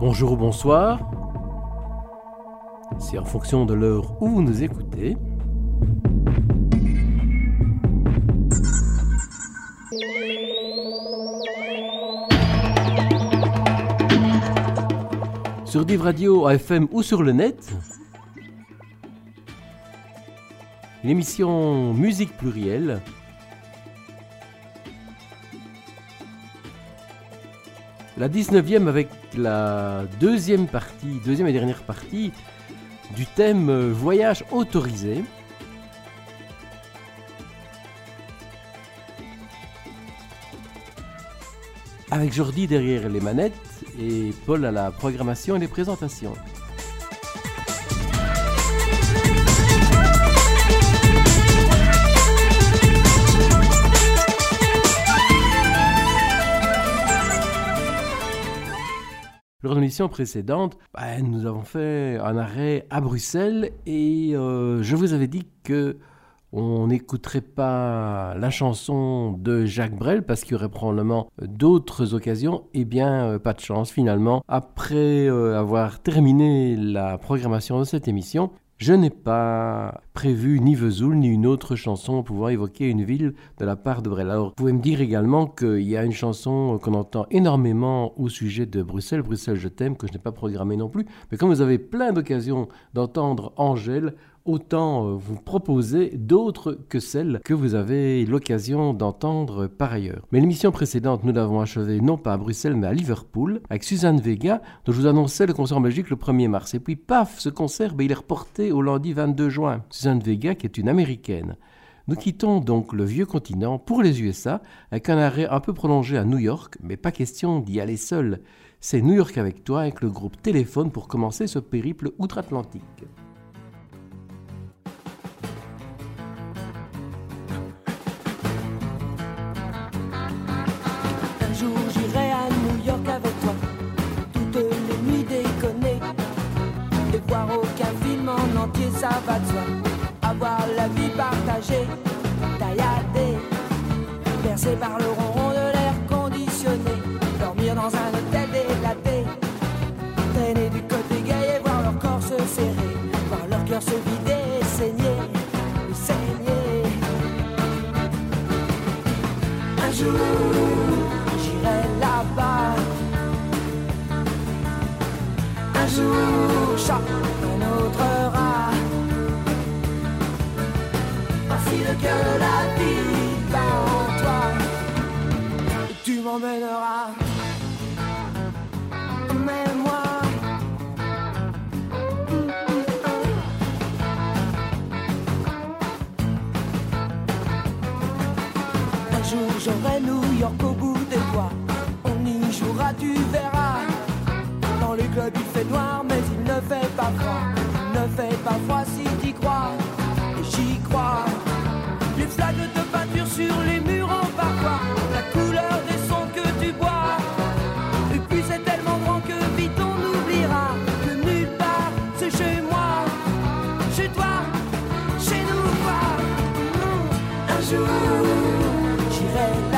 Bonjour ou bonsoir. C'est en fonction de l'heure où vous nous écoutez. Sur Div Radio, AFM ou sur le net. L'émission Musique plurielle la 19e avec la deuxième partie, deuxième et dernière partie du thème euh, voyage autorisé. Avec Jordi derrière les manettes et Paul à la programmation et les présentations. Lors l'émission précédente, bah, nous avons fait un arrêt à Bruxelles et euh, je vous avais dit que on n'écouterait pas la chanson de Jacques Brel parce qu'il y aurait probablement d'autres occasions. Eh bien, euh, pas de chance finalement. Après euh, avoir terminé la programmation de cette émission, je n'ai pas prévu ni Vesoul ni une autre chanson pouvoir évoquer une ville de la part de Brel. Alors, vous pouvez me dire également qu'il y a une chanson qu'on entend énormément au sujet de Bruxelles, Bruxelles je t'aime, que je n'ai pas programmée non plus. Mais comme vous avez plein d'occasions d'entendre Angèle, autant euh, vous proposer d'autres que celles que vous avez l'occasion d'entendre par ailleurs. Mais l'émission précédente, nous l'avons achevée non pas à Bruxelles mais à Liverpool avec Suzanne Vega, dont je vous annonçais le concert en Belgique le 1er mars. Et puis paf, ce concert, ben, il est reporté au lundi 22 juin. Suzanne Vega qui est une américaine. Nous quittons donc le vieux continent pour les USA avec un arrêt un peu prolongé à New York, mais pas question d'y aller seul. C'est New York avec toi avec le groupe Téléphone pour commencer ce périple outre-Atlantique. Ça va de soi. Avoir la vie partagée, tailladée, percée par le ronron de l'air conditionné. Dormir dans un hôtel délaté, traîner du côté gay et voir leur corps se serrer, voir leur cœur se vider et saigner, et saigner. Un jour, jour, chaque un autre rat que la vie va en toi. tu m'emmèneras. Emmène-moi. Un jour j'aurai New York au bout des doigts. On y jouera, tu verras. Dans les clubs il fait noir, mais il ne fait pas froid. Ne fait pas froid si t'y crois. Et j'y crois flaques de peinture sur les murs en parfois, la couleur des sons que tu bois. Et puis c'est tellement grand que vite on oubliera que nulle part c'est chez moi, chez toi, chez nous. Quoi. Un jour j'irai là-bas.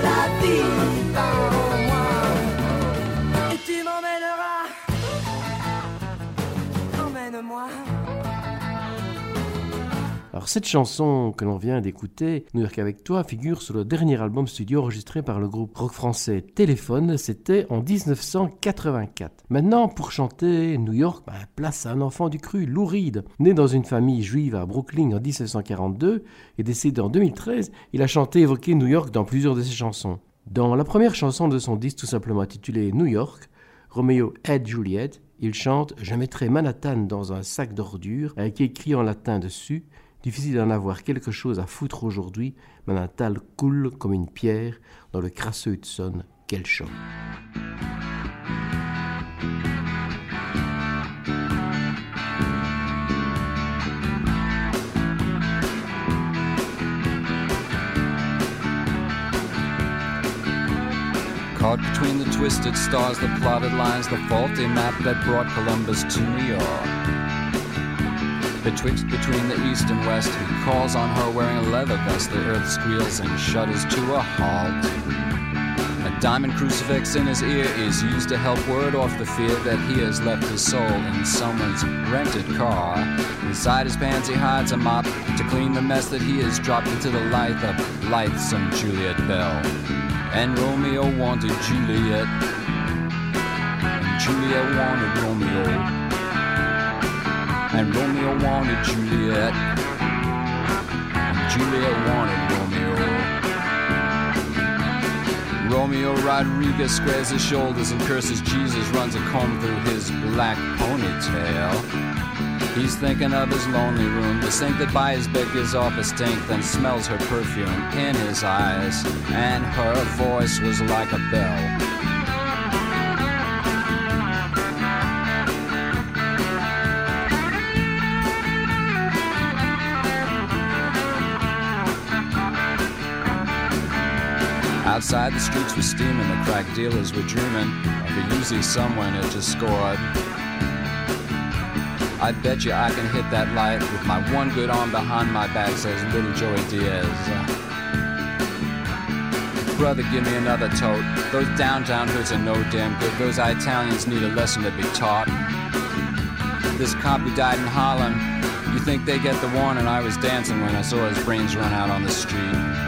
Alors cette chanson que l'on vient d'écouter, New York avec toi, figure sur le dernier album studio enregistré par le groupe rock français Téléphone, c'était en 1984. Maintenant, pour chanter New York, bah, place à un enfant du cru, Lou Reed. Né dans une famille juive à Brooklyn en 1742 et décédé en 2013, il a chanté et évoqué New York dans plusieurs de ses chansons. Dans la première chanson de son disque tout simplement intitulée New York, Romeo et Juliet, il chante Je mettrai Manhattan dans un sac d'ordures avec écrit en latin dessus Difficile d'en avoir quelque chose à foutre aujourd'hui, mais Natal coule comme une pierre dans le crasseux Hudson quel chante. Caught between the twisted stars, the plotted lines, the faulty map that brought Columbus to New York. Betwixt between the east and west, he calls on her wearing a leather vest. The earth squeals and shudders to a halt. A diamond crucifix in his ear is used to help ward off the fear that he has left his soul in someone's rented car. Inside his pants, he hides a mop to clean the mess that he has dropped into the light of lithesome Juliet Bell. And Romeo wanted Juliet, and Juliet wanted Romeo and Romeo wanted Juliet, and Juliet wanted Romeo. Romeo Rodriguez squares his shoulders and curses Jesus, runs a comb through his black ponytail. He's thinking of his lonely room, the sink that by his bed gives off a stink, then smells her perfume in his eyes, and her voice was like a bell. Outside the streets were steaming, the crack dealers were dreaming of a Uzi someone had just scored. I bet you I can hit that light with my one good arm behind my back, says little Joey Diaz. Brother, give me another tote. Those downtown hoods are no damn good. Those Italians need a lesson to be taught. This cop who died in Harlem, you think they get the warning? I was dancing when I saw his brains run out on the street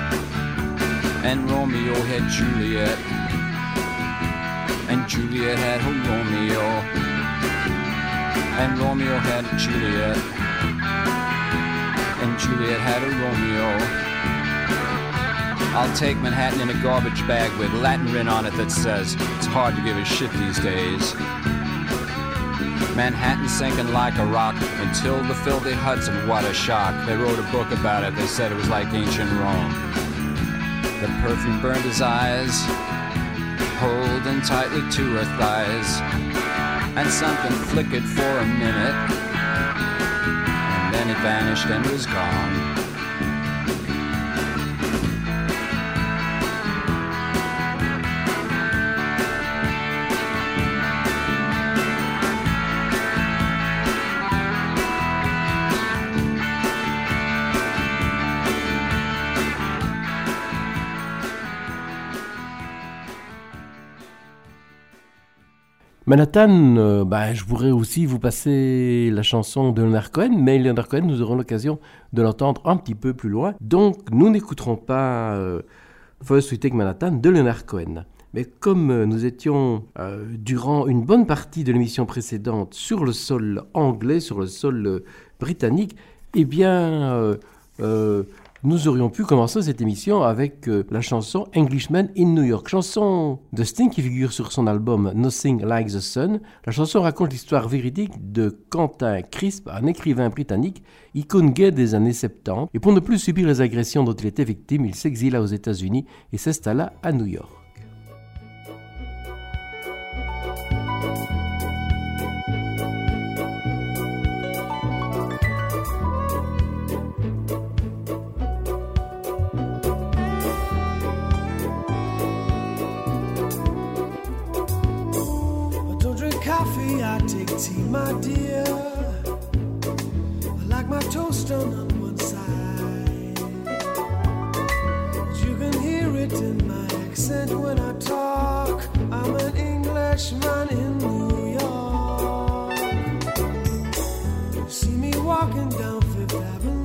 and Romeo had Juliet, and Juliet had her Romeo, and Romeo had Juliet, and Juliet had a Romeo. I'll take Manhattan in a garbage bag with Latin written on it that says it's hard to give a shit these days. Manhattan sinking like a rock until the filthy Hudson, what a shock. They wrote a book about it, they said it was like ancient Rome. The perfume burned his eyes, holding tightly to her thighs. And something flickered for a minute, and then it vanished and was gone. Manhattan, euh, bah, je pourrais aussi vous passer la chanson de Leonard Cohen, mais Leonard Cohen, nous aurons l'occasion de l'entendre un petit peu plus loin. Donc, nous n'écouterons pas euh, First Take Manhattan de Leonard Cohen. Mais comme euh, nous étions euh, durant une bonne partie de l'émission précédente sur le sol anglais, sur le sol britannique, eh bien, nous aurions pu commencer cette émission avec euh, la chanson Englishman in New York, chanson de Sting qui figure sur son album Nothing Like the Sun. La chanson raconte l'histoire véridique de Quentin Crisp, un écrivain britannique, icône gay des années 70. Et pour ne plus subir les agressions dont il était victime, il s'exila aux États-Unis et s'installa à New York. Take tea, my dear. I like my toast done on one side. You can hear it in my accent when I talk. I'm an Englishman in New York. You see me walking down Fifth Avenue,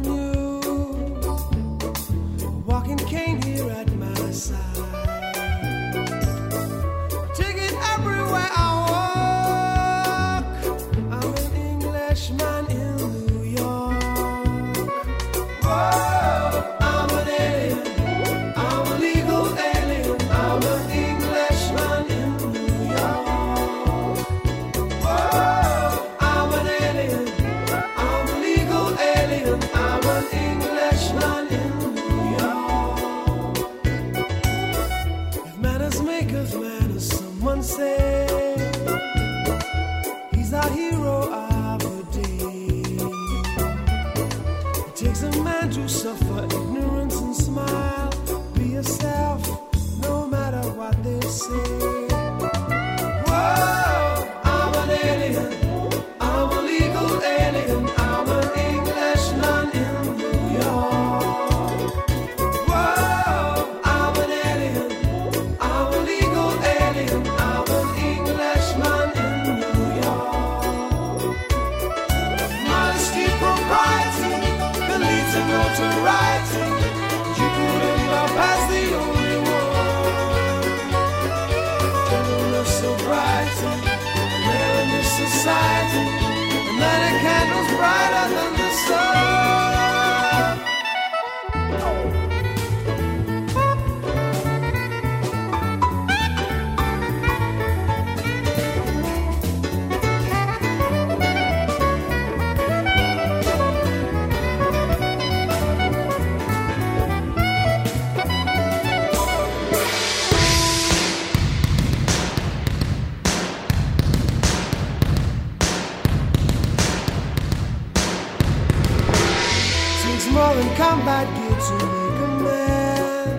combat gear to make a man.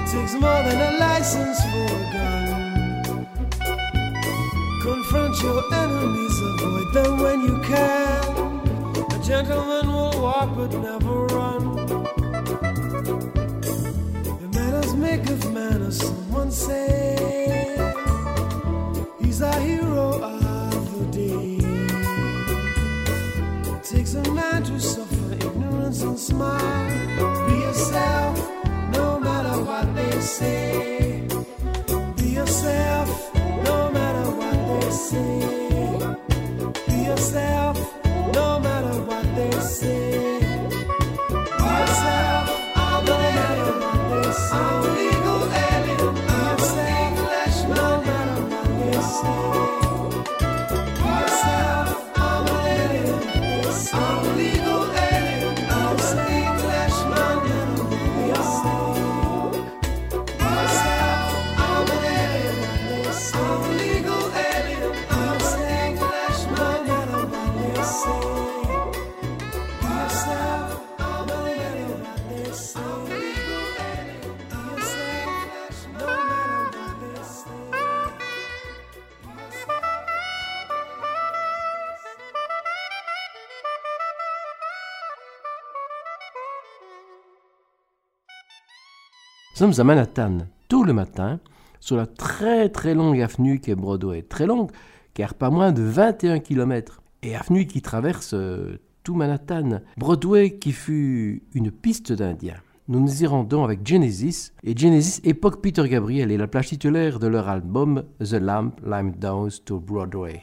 It takes more than a license for a gun. Confront your enemies, avoid them when you can. A gentleman will walk but never run. The manners make of manners, someone say. He's our hero. Ignorance and smile. Be yourself, no matter what they say. Be yourself, sommes à Manhattan tout le matin sur la très très longue avenue qui est Broadway. Très longue car pas moins de 21 km. Et avenue qui traverse euh, tout Manhattan. Broadway qui fut une piste d'Indiens. Nous nous y rendons avec Genesis. Et Genesis époque Peter Gabriel et la plage titulaire de leur album The Lamp Lime Downs to Broadway.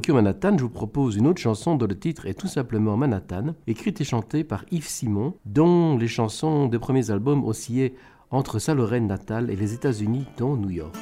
Évoquions Manhattan, je vous propose une autre chanson dont le titre est tout simplement Manhattan, écrite et chantée par Yves Simon, dont les chansons des premiers albums oscillaient entre sa Lorraine natale et les États-Unis, dont New York.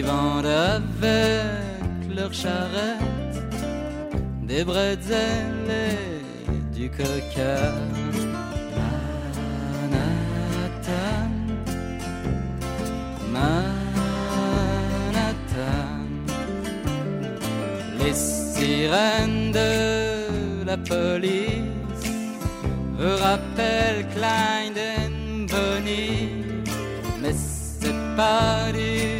Qui avec leur charrette des bretzels et du coca. Manhattan, Manhattan, les sirènes de la police me rappellent Klein and Bonnie, mais c'est pas du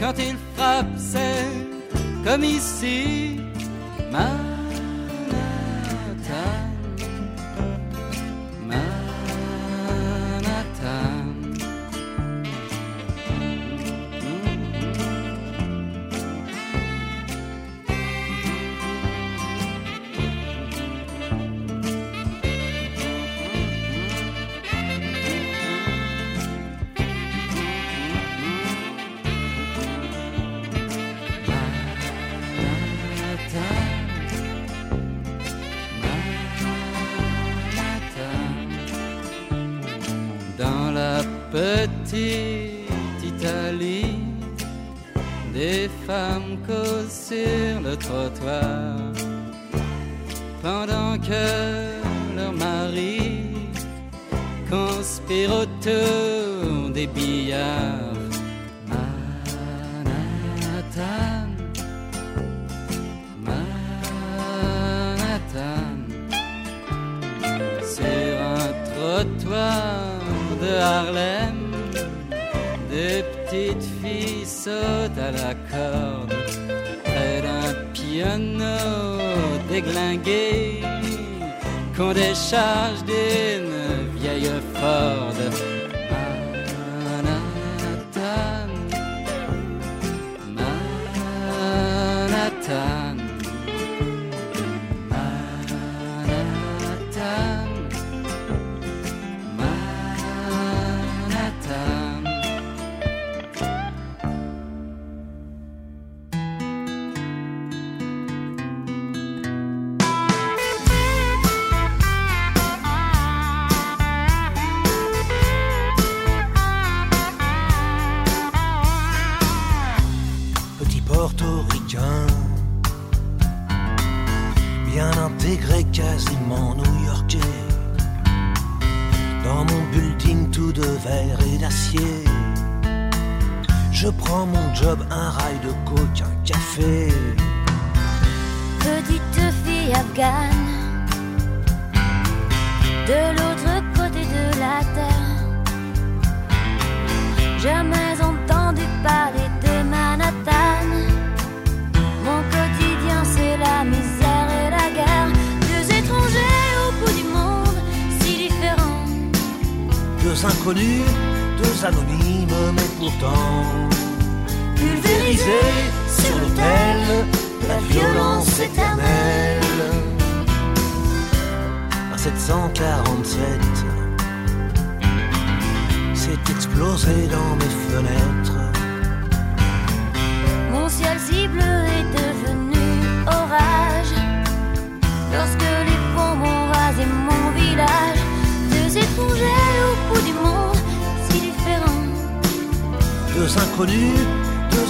quand il frappe, c'est comme ici.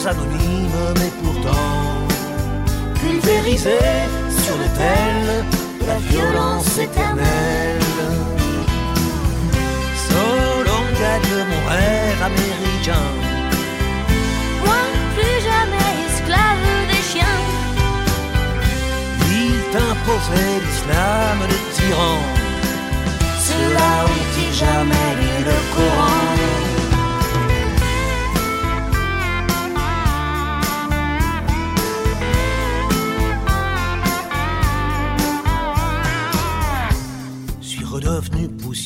anonyme, mais pourtant pulvérisé sur l'autel de la violence éternelle. Solon gagne mon rêve américain. Moi, plus jamais esclave des chiens. Il t'imposait l'islam de tyran. Cela entier jamais le Coran?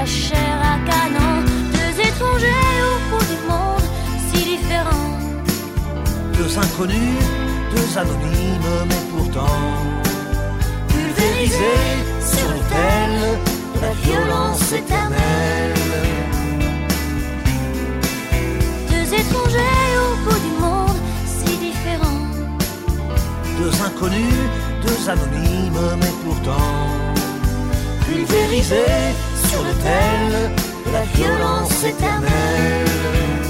la chair à canon, deux étrangers au bout du monde si différents. Deux inconnus, deux anonymes, mais pourtant pulvérisés sur l'autel de la violence éternelle. Deux étrangers au bout du monde si différents. Deux inconnus, deux anonymes, mais pourtant pulvérisés sur l'autel de la violence éternelle.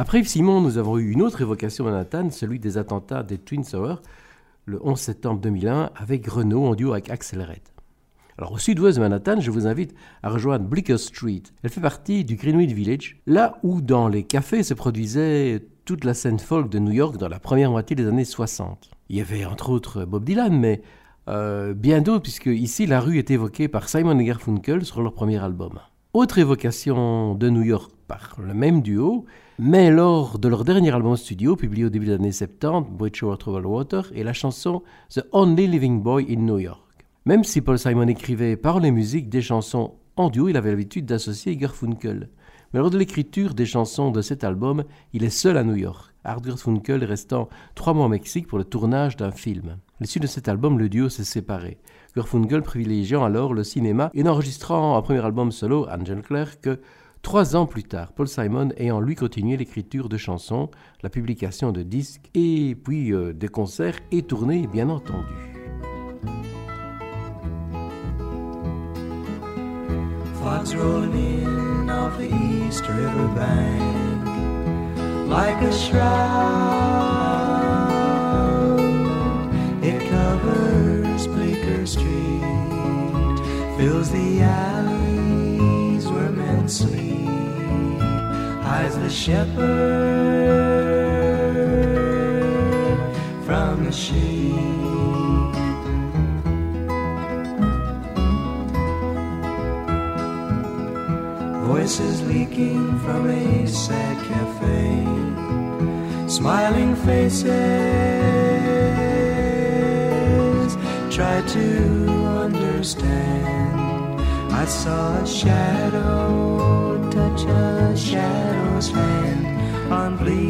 Après Yves Simon, nous avons eu une autre évocation de Manhattan, celui des attentats des Twin Towers, le 11 septembre 2001, avec Renault en duo avec Axel Red. Alors au sud-ouest de Manhattan, je vous invite à rejoindre Blicker Street. Elle fait partie du Greenwich Village, là où dans les cafés se produisait toute la scène folk de New York dans la première moitié des années 60. Il y avait entre autres Bob Dylan, mais euh, bien d'autres, puisque ici la rue est évoquée par Simon et Garfunkel sur leur premier album. Autre évocation de New York par le même duo, mais lors de leur dernier album studio, publié au début des années 70, Bridgewater Troubled Water, et la chanson The Only Living Boy in New York. Même si Paul Simon écrivait paroles et musique des chansons en duo, il avait l'habitude d'associer Garfunkel. Mais lors de l'écriture des chansons de cet album, il est seul à New York, Art Garfunkel restant trois mois au Mexique pour le tournage d'un film. À l'issue de cet album, le duo s'est séparé. Garfunkel privilégiant alors le cinéma et n'enregistrant un premier album solo, Angel Claire, que Trois ans plus tard, Paul Simon ayant lui continué l'écriture de chansons, la publication de disques et puis euh, des concerts et tournées bien entendu. Rolling in off the East like a shroud. It covers Bleecker Street, fills the men sleep, hides the shepherd from the sheep. Voices leaking from a sad cafe, smiling faces try to understand. I saw a shadow touch a shadow's hand on Bleecker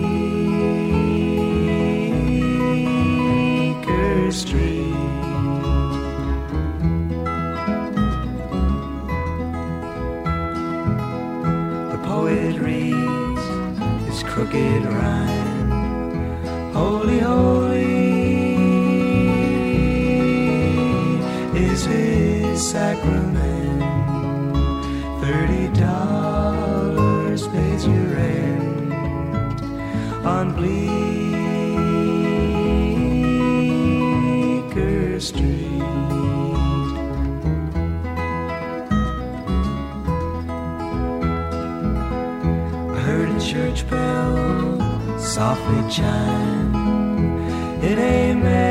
Street. The poet reads his crooked rhyme. Holy, holy sunshine ain't. a.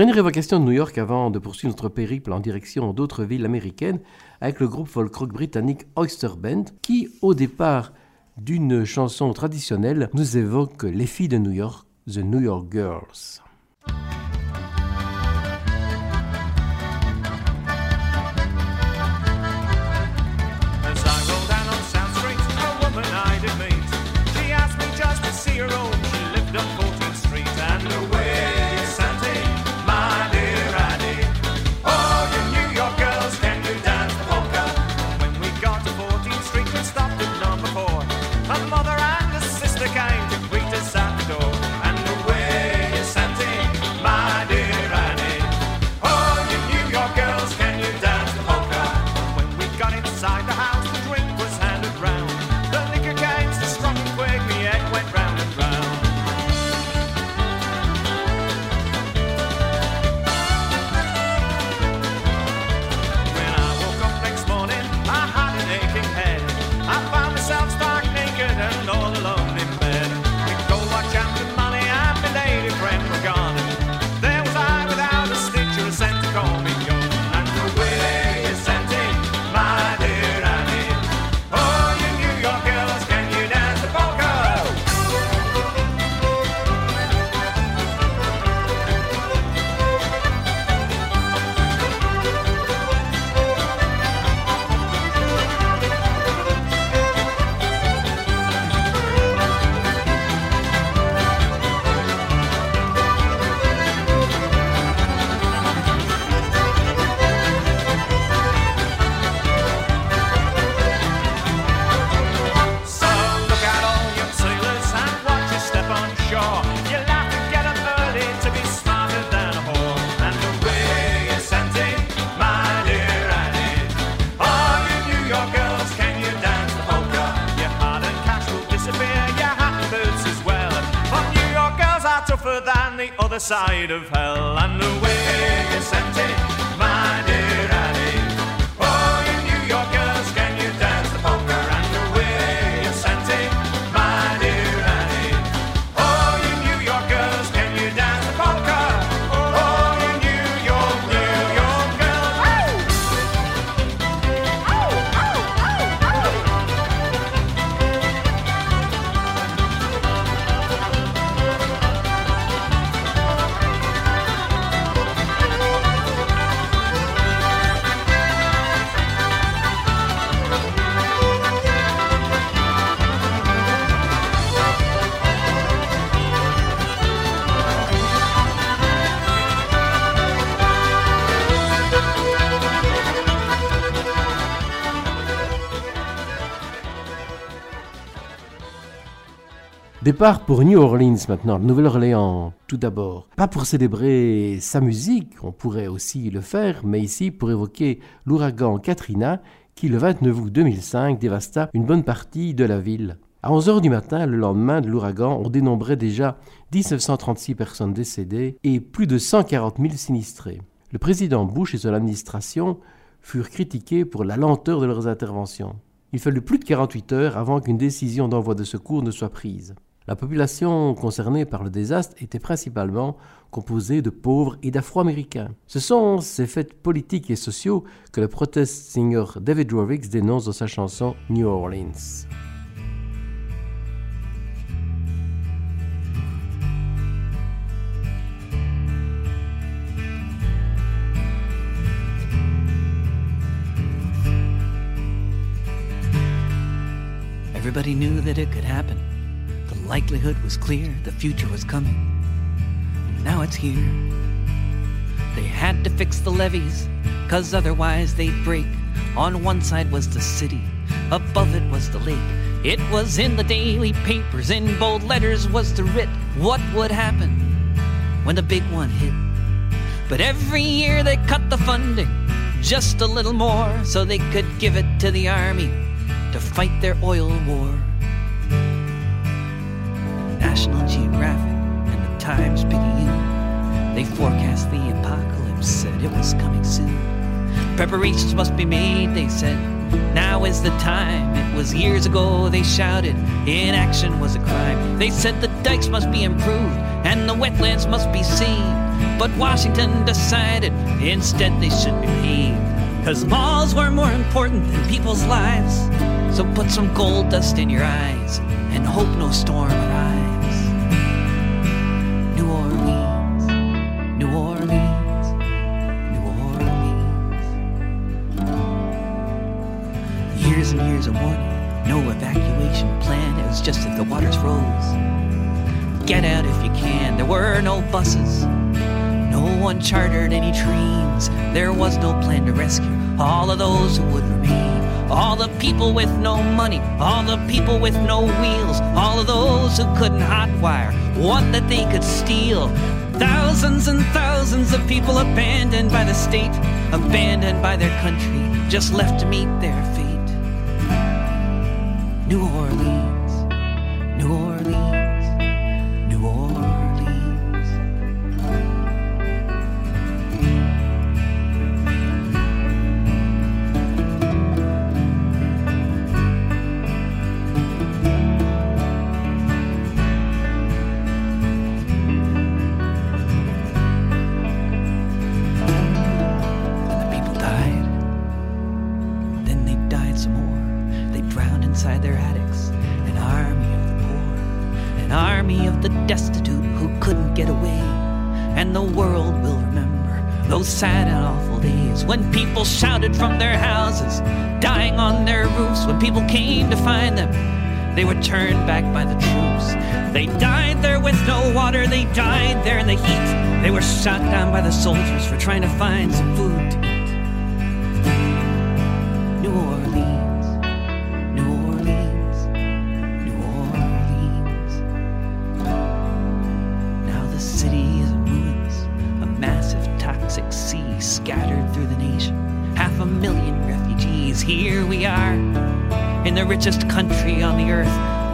Dernière évocation de New York avant de poursuivre notre périple en direction d'autres villes américaines avec le groupe folk rock britannique Oyster Band qui, au départ d'une chanson traditionnelle, nous évoque les filles de New York, The New York Girls. Départ pour New Orleans maintenant, Nouvelle-Orléans tout d'abord. Pas pour célébrer sa musique, on pourrait aussi le faire, mais ici pour évoquer l'ouragan Katrina qui le 29 août 2005 dévasta une bonne partie de la ville. À 11h du matin, le lendemain de l'ouragan, on dénombrait déjà 1936 personnes décédées et plus de 140 000 sinistrés. Le président Bush et son administration furent critiqués pour la lenteur de leurs interventions. Il fallut plus de 48 heures avant qu'une décision d'envoi de secours ne soit prise. La population concernée par le désastre était principalement composée de pauvres et d'afro-américains. Ce sont ces faits politiques et sociaux que le protest singer David Warwick dénonce dans sa chanson New Orleans. Everybody knew that it could happen. Likelihood was clear, the future was coming. Now it's here. They had to fix the levees, cause otherwise they'd break. On one side was the city, above it was the lake. It was in the daily papers, in bold letters was the writ. What would happen when the big one hit? But every year they cut the funding just a little more so they could give it to the army to fight their oil war. National Geographic and the Times Picayune, they forecast the apocalypse, said it was coming soon. Preparations must be made, they said. Now is the time. It was years ago they shouted. Inaction was a crime. They said the dikes must be improved and the wetlands must be saved. But Washington decided instead they should be paved. Cause laws were more important than people's lives. So put some gold dust in your eyes and hope no storm Years and years of warning, no evacuation plan. It was just if the waters rose. Get out if you can. There were no buses. No one chartered any trains. There was no plan to rescue all of those who would remain. All the people with no money, all the people with no wheels, all of those who couldn't hotwire what that they could steal. Thousands and thousands of people abandoned by the state, abandoned by their country, just left to meet their. New Orleans, people came to find them, they were turned back by the troops. They died there with no water, they died there in the heat. They were shot down by the soldiers for trying to find some food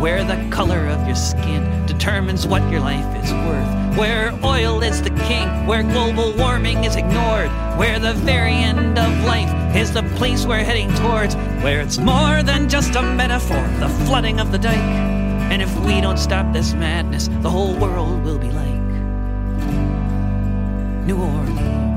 where the color of your skin determines what your life is worth, where oil is the king, where global warming is ignored, where the very end of life is the place we're heading towards, where it's more than just a metaphor, the flooding of the dike. And if we don't stop this madness, the whole world will be like New Orleans,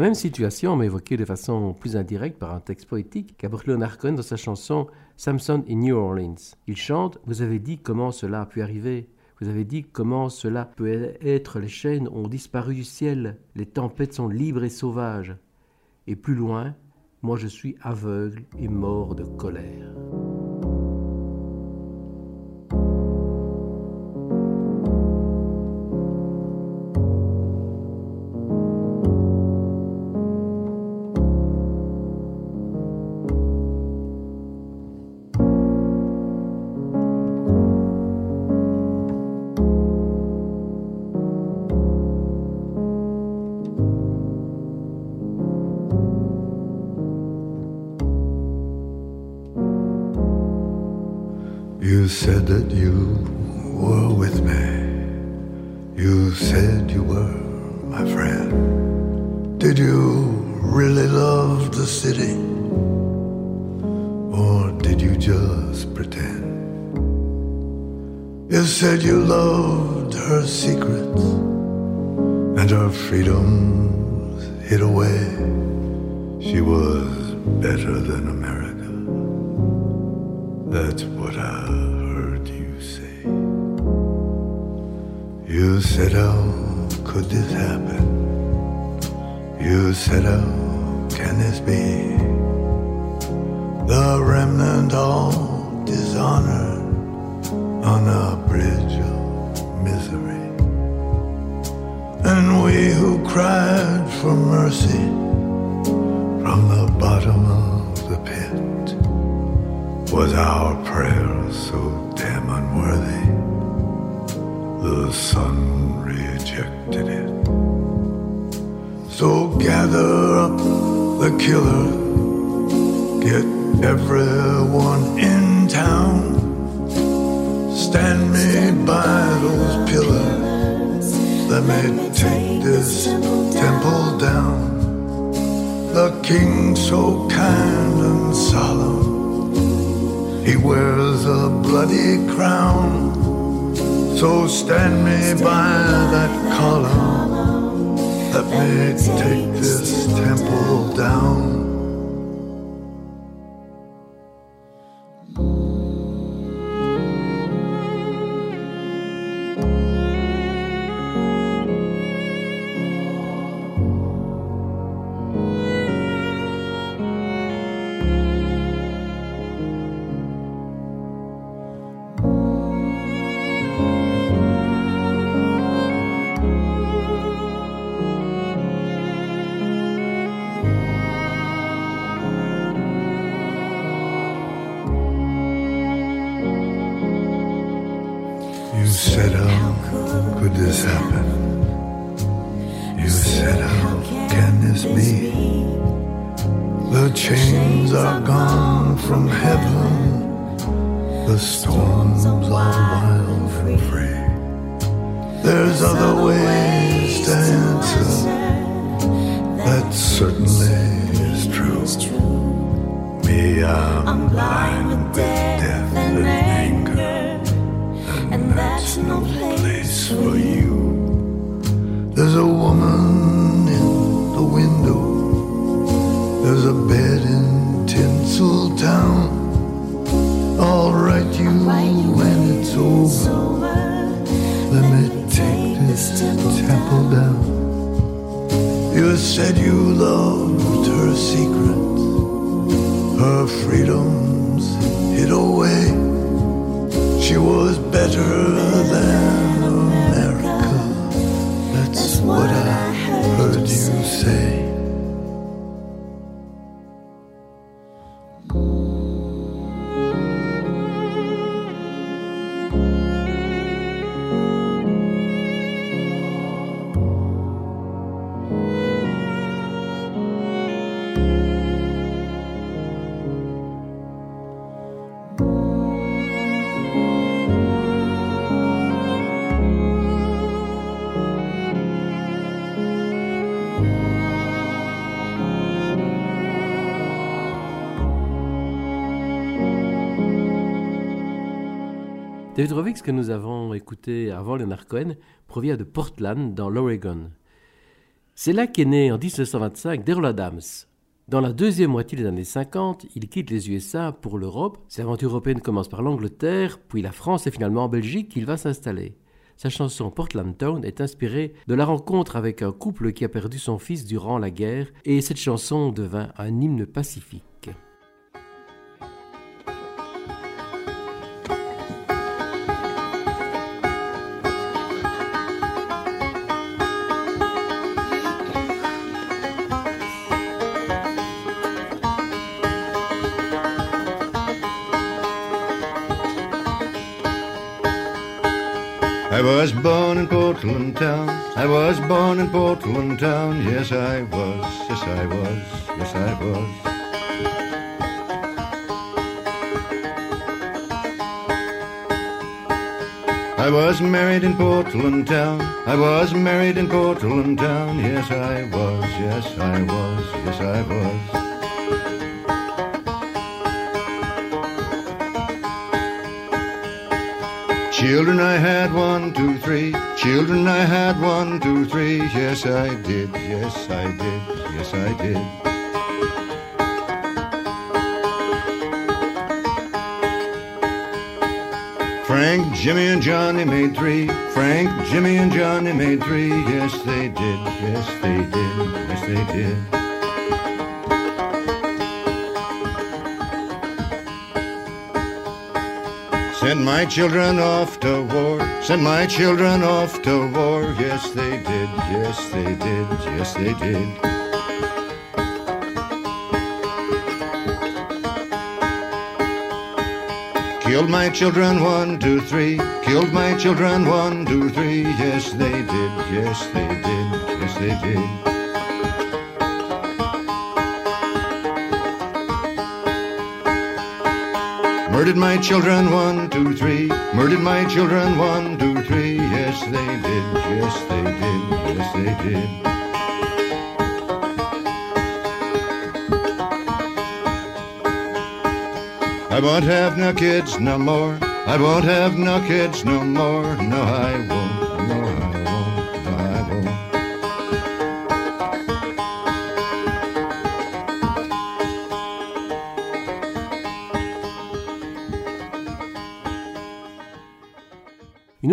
La même situation, mais évoquée de façon plus indirecte par un texte poétique qu'a brûlé Leonard Cohen dans sa chanson Samson in New Orleans. Il chante Vous avez dit comment cela a pu arriver Vous avez dit comment cela peut être Les chaînes ont disparu du ciel, les tempêtes sont libres et sauvages. Et plus loin, moi je suis aveugle et mort de colère. That you were with me. You said you were my friend. Did you really love the city? Or did you just pretend? You said you loved her secrets and her freedoms hid away. She was better than America. That's what I You said, How could this happen? You said, How can this be? The remnant all dishonored on a bridge of misery. And we who cried for mercy from the bottom of the pit. Was our prayer so damn unworthy? The sun rejected it. So gather up the killer, get everyone in town. Stand me by those pillars, let me take this temple down. The king so kind and solemn. He wears a bloody crown. So stand me by that column. Let me take this temple down. David Rovix, que nous avons écouté avant Leonard Cohen, provient de Portland, dans l'Oregon. C'est là qu'est né en 1925 Daryl Adams. Dans la deuxième moitié des années 50, il quitte les USA pour l'Europe. Ses aventures européennes commencent par l'Angleterre, puis la France et finalement en Belgique qu'il va s'installer. Sa chanson Portland Town est inspirée de la rencontre avec un couple qui a perdu son fils durant la guerre et cette chanson devint un hymne pacifique. Was born in Portland town. I was born in Portland town. Yes, I was. Yes, I was. Yes, I was. I was married in Portland town. I was married in Portland town. Yes, I was. Yes, I was. Yes, I was. Children I had one, two, three. Children I had one, two, three. Yes, I did. Yes, I did. Yes, I did. Frank, Jimmy, and Johnny made three. Frank, Jimmy, and Johnny made three. Yes, they did. Yes, they did. Yes, they did. Send my children off to war. Send my children off to war. Yes, they did. Yes, they did. Yes, they did. Killed my children one, two, three. Killed my children one, two, three. Yes, they did. Yes, they did. Yes, they did. Murdered my children one, two, three. Murdered my children one, two, three. Yes, they did. Yes, they did. Yes, they did. I won't have no kids no more. I won't have no kids no more. No, I won't.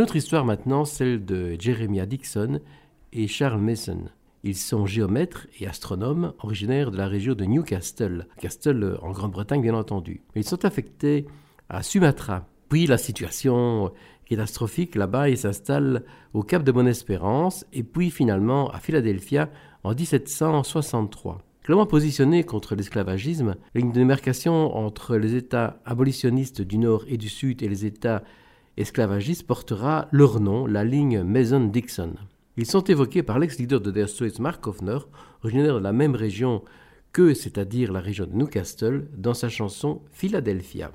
Autre histoire maintenant, celle de Jeremiah Dixon et Charles Mason. Ils sont géomètres et astronomes originaires de la région de Newcastle, Castle en Grande-Bretagne bien entendu. Ils sont affectés à Sumatra. Puis la situation catastrophique là-bas, ils s'installent au Cap de Bonne-Espérance et puis finalement à Philadelphia en 1763. Clairement positionné contre l'esclavagisme, la ligne de démarcation entre les États abolitionnistes du Nord et du Sud et les États esclavagistes portera leur nom, la ligne Mason-Dixon. Ils sont évoqués par l'ex-leader de Dire Straits, Mark Hoffner, originaire de la même région qu'eux, c'est-à-dire la région de Newcastle, dans sa chanson Philadelphia.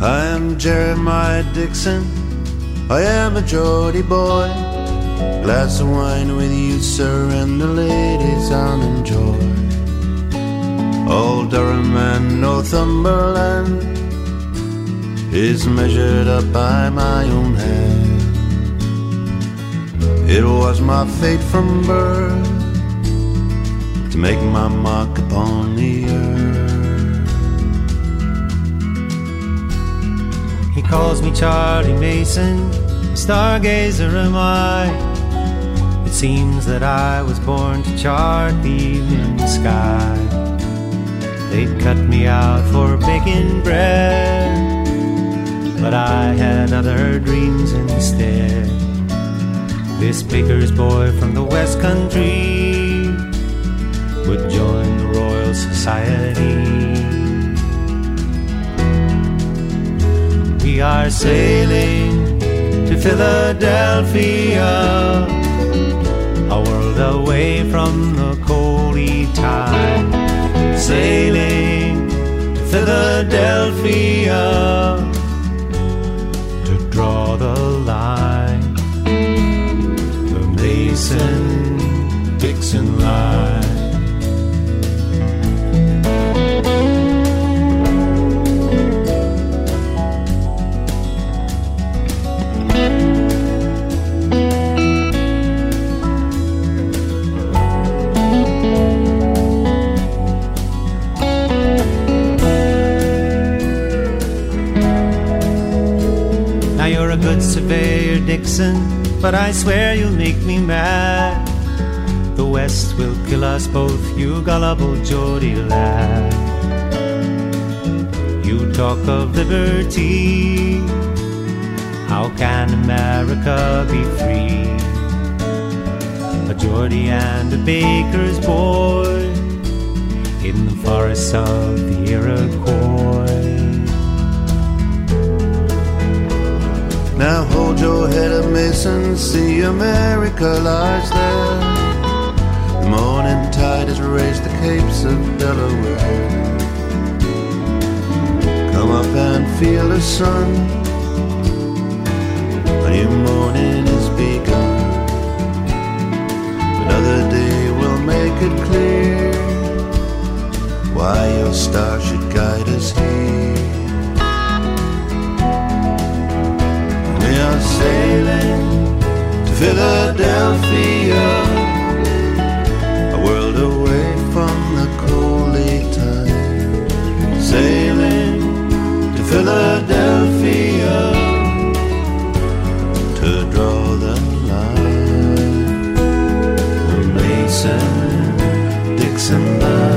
I am Jeremiah Dixon. I am a Geordie boy. Glass of wine with you, sir, and the ladies I'll enjoy. Old Durham and Northumberland is measured up by my own hand. It was my fate from birth to make my mark upon the earth. Calls me Charlie Mason, stargazer am I. It seems that I was born to chart the evening sky. They'd cut me out for baking bread, but I had other dreams instead. This baker's boy from the West Country would join the Royal Society. We are sailing to Philadelphia, a world away from the coldy tide. Sailing to Philadelphia surveyor, Dixon, but I swear you'll make me mad. The West will kill us both, you gullible Geordie lad. You talk of liberty, how can America be free? A Geordie and a baker's boy in the forests of the Iroquois. Now hold your head up, Mason. See America lies there. The morning tide has raised the capes of Delaware. Come up and feel the sun. A new morning is begun. Another day will make it clear why your star should guide us here. Sailing to Philadelphia, a world away from the coldly tide. Sailing to Philadelphia to draw the line. The Mason Dixon line.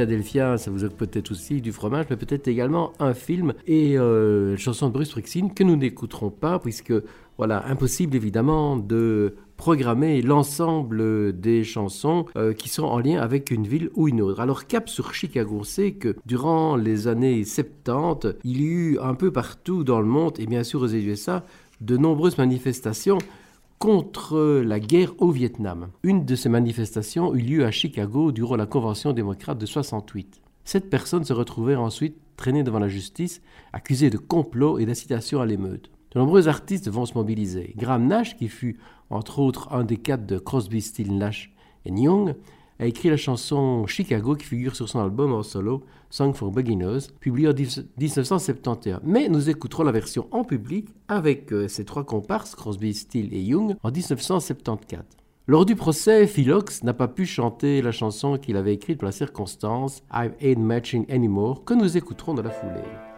Philadelphia, ça vous occupe peut-être aussi du fromage, mais peut-être également un film et euh, une chanson de Bruce Springsteen que nous n'écouterons pas, puisque voilà, impossible évidemment de programmer l'ensemble des chansons euh, qui sont en lien avec une ville ou une autre. Alors cap sur Chicago, on sait que durant les années 70, il y eut un peu partout dans le monde, et bien sûr aux USA, de nombreuses manifestations contre la guerre au Vietnam. Une de ces manifestations eut lieu à Chicago durant la Convention démocrate de 68. Sept personnes se retrouvèrent ensuite traînées devant la justice, accusées de complot et d'incitation à l'émeute. De nombreux artistes vont se mobiliser. Graham Nash, qui fut entre autres un des quatre de Crosby, Still, Nash et Young, a écrit la chanson Chicago qui figure sur son album en solo Song for Beginners, publié en 1971. Mais nous écouterons la version en public avec euh, ses trois comparses, Crosby, Still et Young, en 1974. Lors du procès, Philox n'a pas pu chanter la chanson qu'il avait écrite pour la circonstance I Ain't Matching Anymore, que nous écouterons dans la foulée.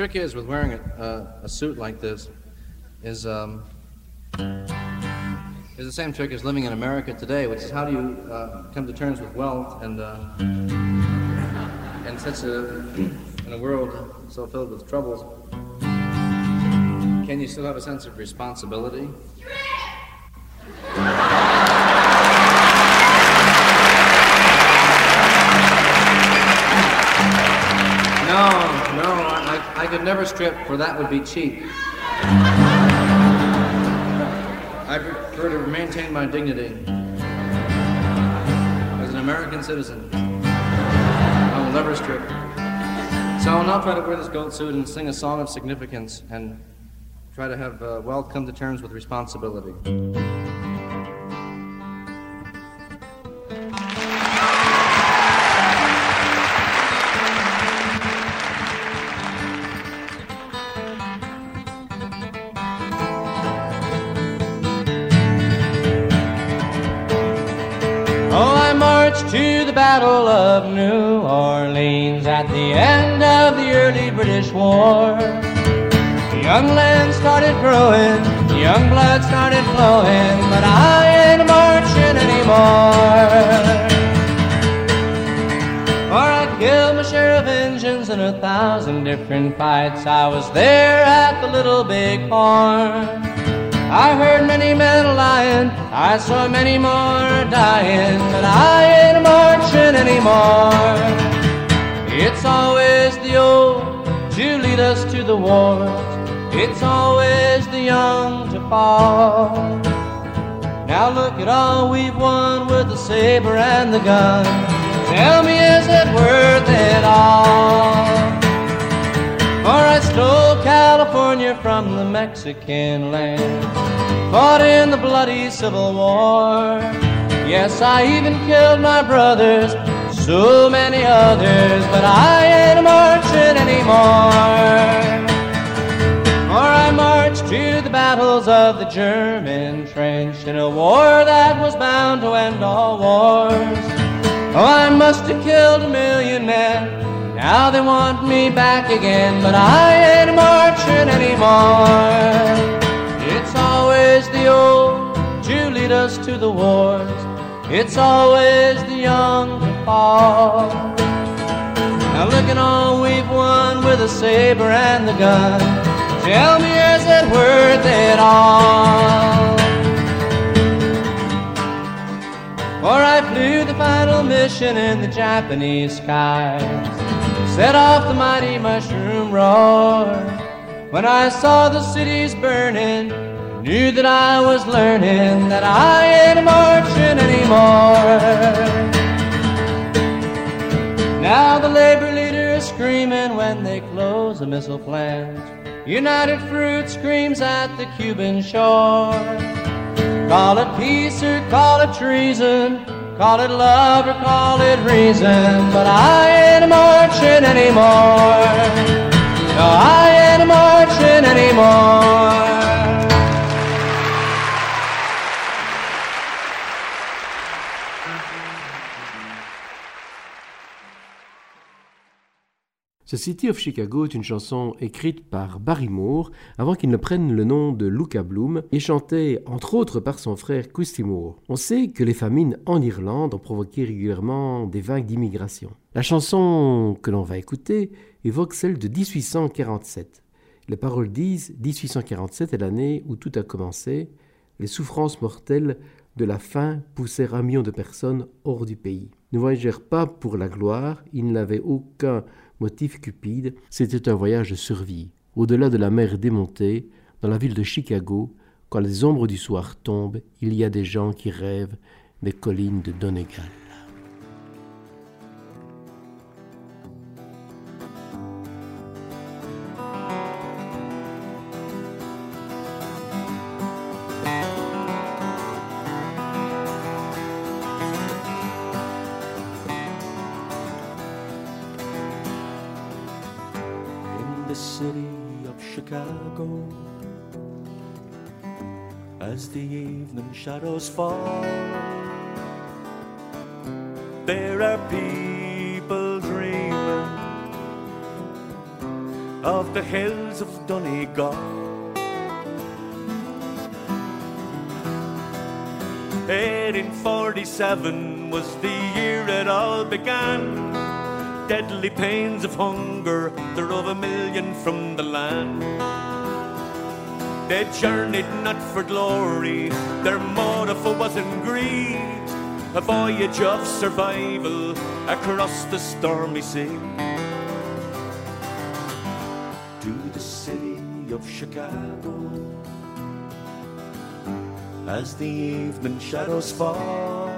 Trick is with wearing a, uh, a suit like this is um, is the same trick as living in America today, which is how do you uh, come to terms with wealth and uh, in such a in a world so filled with troubles. Can you still have a sense of responsibility? I, I could never strip, for that would be cheap. I prefer to maintain my dignity as an American citizen. I will never strip. So I'll now try to wear this gold suit and sing a song of significance and try to have uh, wealth come to terms with responsibility. To the Battle of New Orleans at the end of the early British War. The young land started growing, the young blood started flowing, but I ain't marching anymore. For I killed my share of engines in a thousand different fights. I was there at the Little Big Horn. I heard many men lying, I saw many more dying, but I ain't marching anymore. It's always the old to lead us to the wars. It's always the young to fall. Now look at all we've won with the saber and the gun. Tell me, is it worth it all? For I stole California from the Mexican land, fought in the bloody Civil War. Yes, I even killed my brothers, so many others, but I ain't marching anymore. For I marched to the battles of the German trench in a war that was bound to end all wars. Oh, I must have killed a million men. Now they want me back again, but I ain't marching anymore. It's always the old to lead us to the wars. It's always the young to fall. Now look at all we've won with the saber and the gun. Tell me, is it worth it all? For I flew the final mission in the Japanese skies, set off the mighty mushroom roar. When I saw the cities burning, knew that I was learning that I ain't marching anymore. Now the labor leader is screaming when they close a missile plant. United Fruit screams at the Cuban shore. Call it peace or call it treason, call it love or call it reason, but I ain't marching anymore. No, I ain't marching anymore. The City of Chicago est une chanson écrite par Barry Moore avant qu'il ne prenne le nom de Luca Bloom et chantée entre autres par son frère Christy Moore. On sait que les famines en Irlande ont provoqué régulièrement des vagues d'immigration. La chanson que l'on va écouter évoque celle de 1847. Les paroles disent 1847 est l'année où tout a commencé, les souffrances mortelles de la faim poussèrent un million de personnes hors du pays. Ne voyagèrent pas pour la gloire, ils n'avaient aucun motif cupide, c'était un voyage de survie. Au-delà de la mer démontée, dans la ville de Chicago, quand les ombres du soir tombent, il y a des gens qui rêvent des collines de Donegal. As the evening shadows fall, there are people dreaming of the hills of Donegal. 1847 was the year it all began. Deadly pains of hunger, of a million from the land. They journeyed not for glory, their motive wasn't greed. A voyage of survival across the stormy sea. To the city of Chicago. As the evening shadows fall,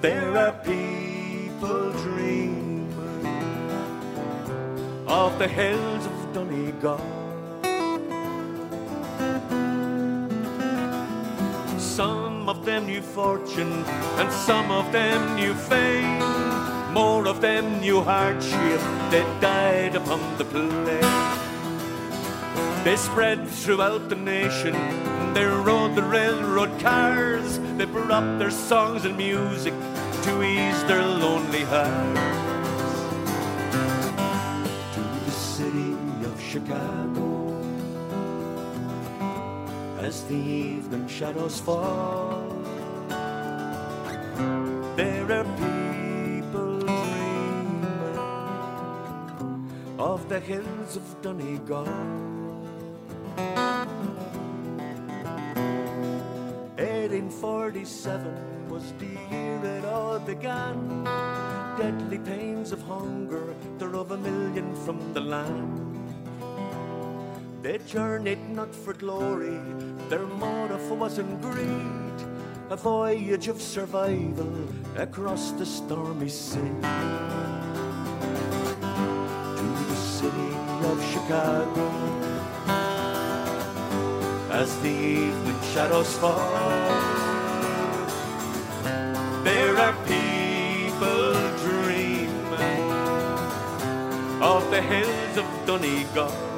there are people dreaming of the hills of Donegal. Them knew fortune, and some of them new fame. More of them new hardship, they died upon the plain. They spread throughout the nation, they rode the railroad cars, they brought their songs and music to ease their lonely hearts. To the city of Chicago as the evening shadows fall. The hills of Donegal. 1847 was the year it all began. Deadly pains of hunger, they're a million from the land. They journeyed not for glory, their motive wasn't greed. A voyage of survival across the stormy sea. Chicago. As the evening shadows fall, there are people dreaming of the hills of Donegal.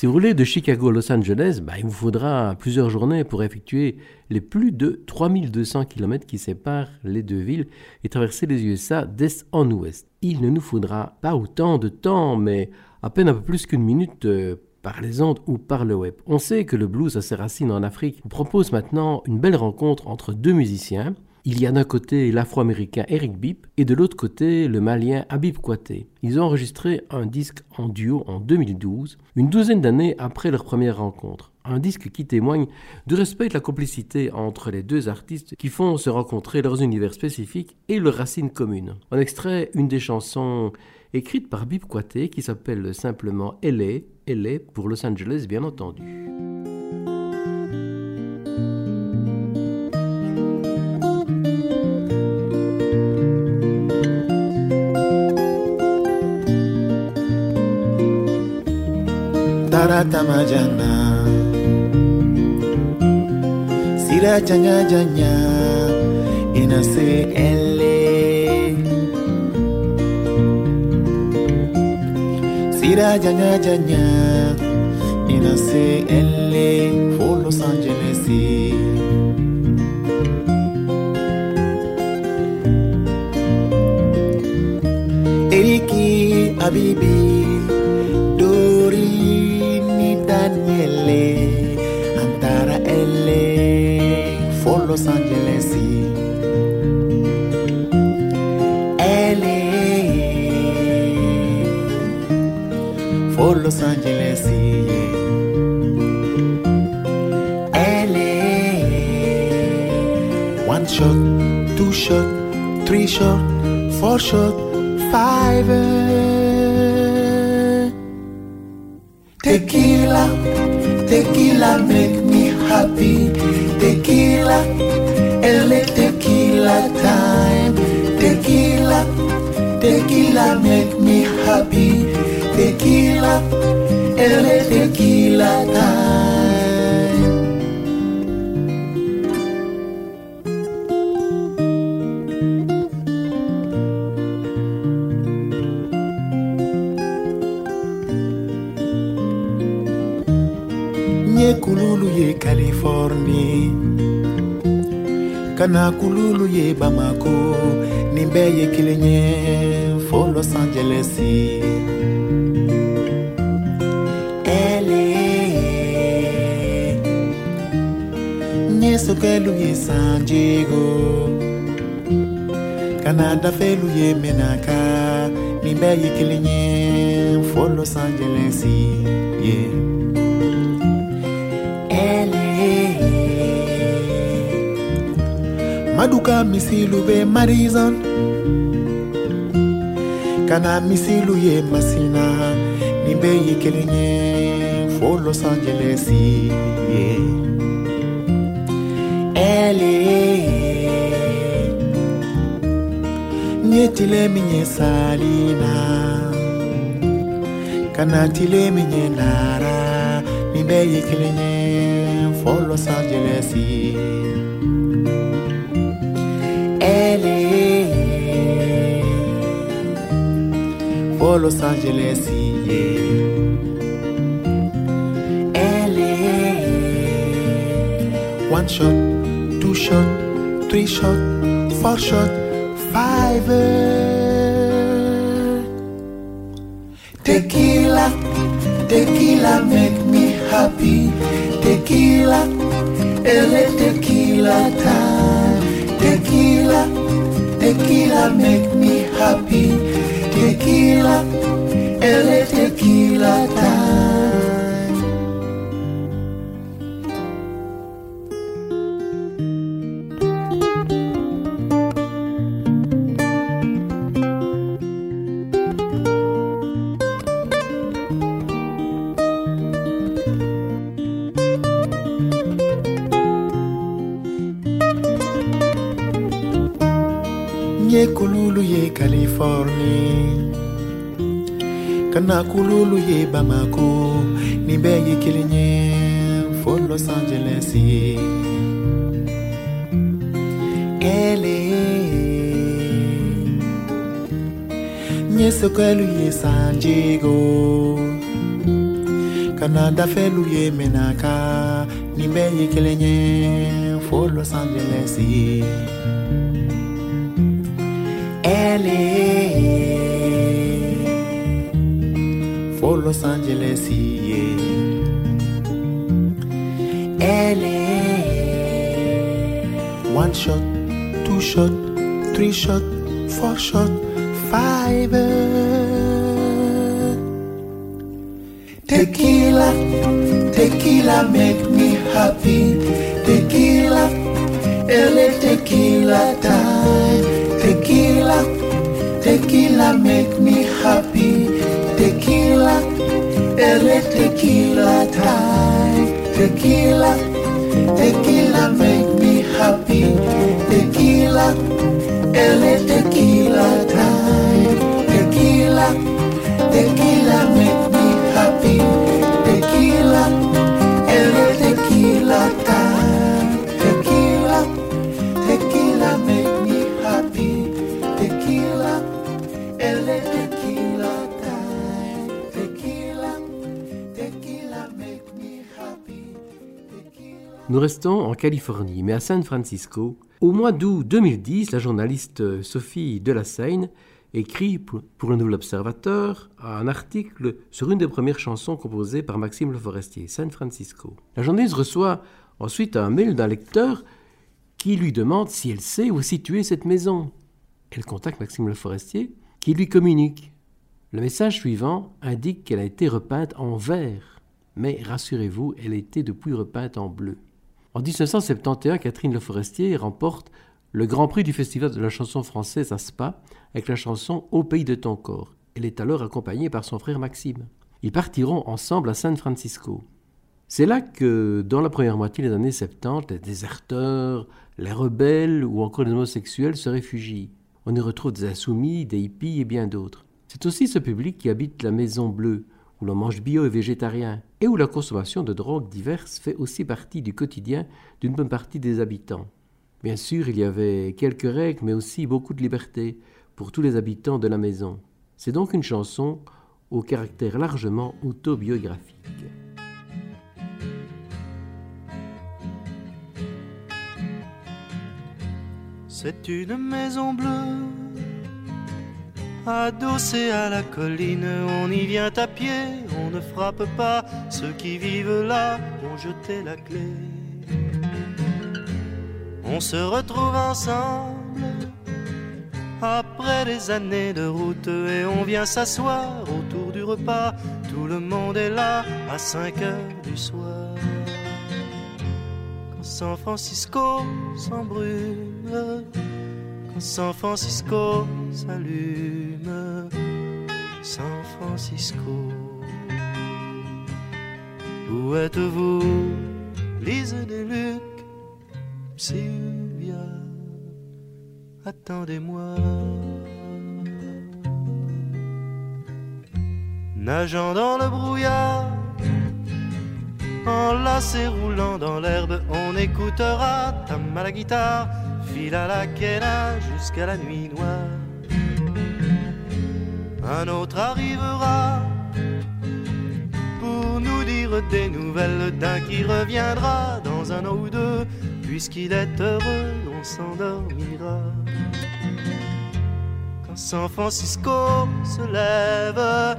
Si vous roulez de Chicago à Los Angeles, bah, il vous faudra plusieurs journées pour effectuer les plus de 3200 km qui séparent les deux villes et traverser les USA d'est en ouest. Il ne nous faudra pas autant de temps, mais à peine un peu plus qu'une minute euh, par les ondes ou par le web. On sait que le blues a ses racines en Afrique. On propose maintenant une belle rencontre entre deux musiciens. Il y a d'un côté l'afro-américain Eric Bip et de l'autre côté le malien Habib Kouaté. Ils ont enregistré un disque en duo en 2012, une douzaine d'années après leur première rencontre. Un disque qui témoigne du respect et de la complicité entre les deux artistes qui font se rencontrer leurs univers spécifiques et leurs racines communes. En extrait une des chansons écrites par Bip Kouaté qui s'appelle simplement LA, LA pour Los Angeles bien entendu. taratamallana sira changa janya inase ele. Sira janga janya inase ele. For Los Angeles. Eriki Abibi Los Angeles LA for Los Angeles LA One shot, two shot, three shot, four shot, five. Tequila, tequila make me happy. Tequila, LA tequila time. Tequila, tequila make me happy. Tequila, LA tequila time kana kululu ye bamako nin bɛɛ ye kelen ye fo los Angeles, ɛle ye sokɛlu ye san diego. Kana dafelu ye menaka nin bɛɛ ye kelen ye fo los angelesi yeah. Maduka misilu be marizon kana misilu ye masina ni be ye kelen ye fo los angeles ye ele nye tile min ye salina. Kana tile min ye nara. Ni be ye kelen ye fo los angeles ye Los Angeles, yeah. LA one shot, two shot, three shot, four shot, five. Tequila, tequila make me happy. Tequila, LA tequila time. Tequila, tequila make me happy. Tequila, LA tequila Bamako Nimbe ye kilinye for Los Angeles. LA Nye ye San Diego Canada felu ye Menaka Nimbe ye kilinye for Los Angeles. LA for Los Angeles, yeah. LA one shot, two shot, three shot, four shot, five. Tequila, tequila make me happy. Tequila, LA tequila time. Tequila, tequila make me happy. LA tequila time. Tequila, tequila make me happy. Tequila, LA tequila time. Nous restons en Californie, mais à San Francisco. Au mois d'août 2010, la journaliste Sophie Delassaigne écrit pour pour le Nouvel Observateur un article sur une des premières chansons composées par Maxime Le Forestier, San Francisco. La journaliste reçoit ensuite un mail d'un lecteur qui lui demande si elle sait où est située cette maison. Elle contacte Maxime Le Forestier qui lui communique. Le message suivant indique qu'elle a été repeinte en vert, mais rassurez-vous, elle a été depuis repeinte en bleu. En 1971, Catherine Le Forestier remporte le Grand Prix du Festival de la chanson française à Spa avec la chanson Au pays de ton corps. Elle est alors accompagnée par son frère Maxime. Ils partiront ensemble à San Francisco. C'est là que, dans la première moitié des années 70, les déserteurs, les rebelles ou encore les homosexuels se réfugient. On y retrouve des insoumis, des hippies et bien d'autres. C'est aussi ce public qui habite la Maison Bleue, où l'on mange bio et végétarien, et où la consommation de drogues diverses fait aussi partie du quotidien d'une bonne partie des habitants. Bien sûr, il y avait quelques règles, mais aussi beaucoup de liberté pour tous les habitants de la maison. C'est donc une chanson au caractère largement autobiographique. C'est une maison bleue, adossée à la colline. On y vient à pied, on ne frappe pas. Ceux qui vivent là ont jeté la clé. On se retrouve ensemble après des années de route et on vient s'asseoir autour du repas. Tout le monde est là à 5 heures du soir. Quand San Francisco s'embrume, San Francisco s'allume, San Francisco. Où êtes-vous, Lise Luc, Sylvia? attendez-moi. Nageant dans le brouillard, enlacé roulant dans l'herbe, on écoutera tam à la guitare, fil à la quena jusqu'à la nuit noire. Un autre arrivera pour nous dire des nouvelles d'un qui reviendra dans un an ou deux, puisqu'il est heureux, on s'endormira. Quand San Francisco se lève,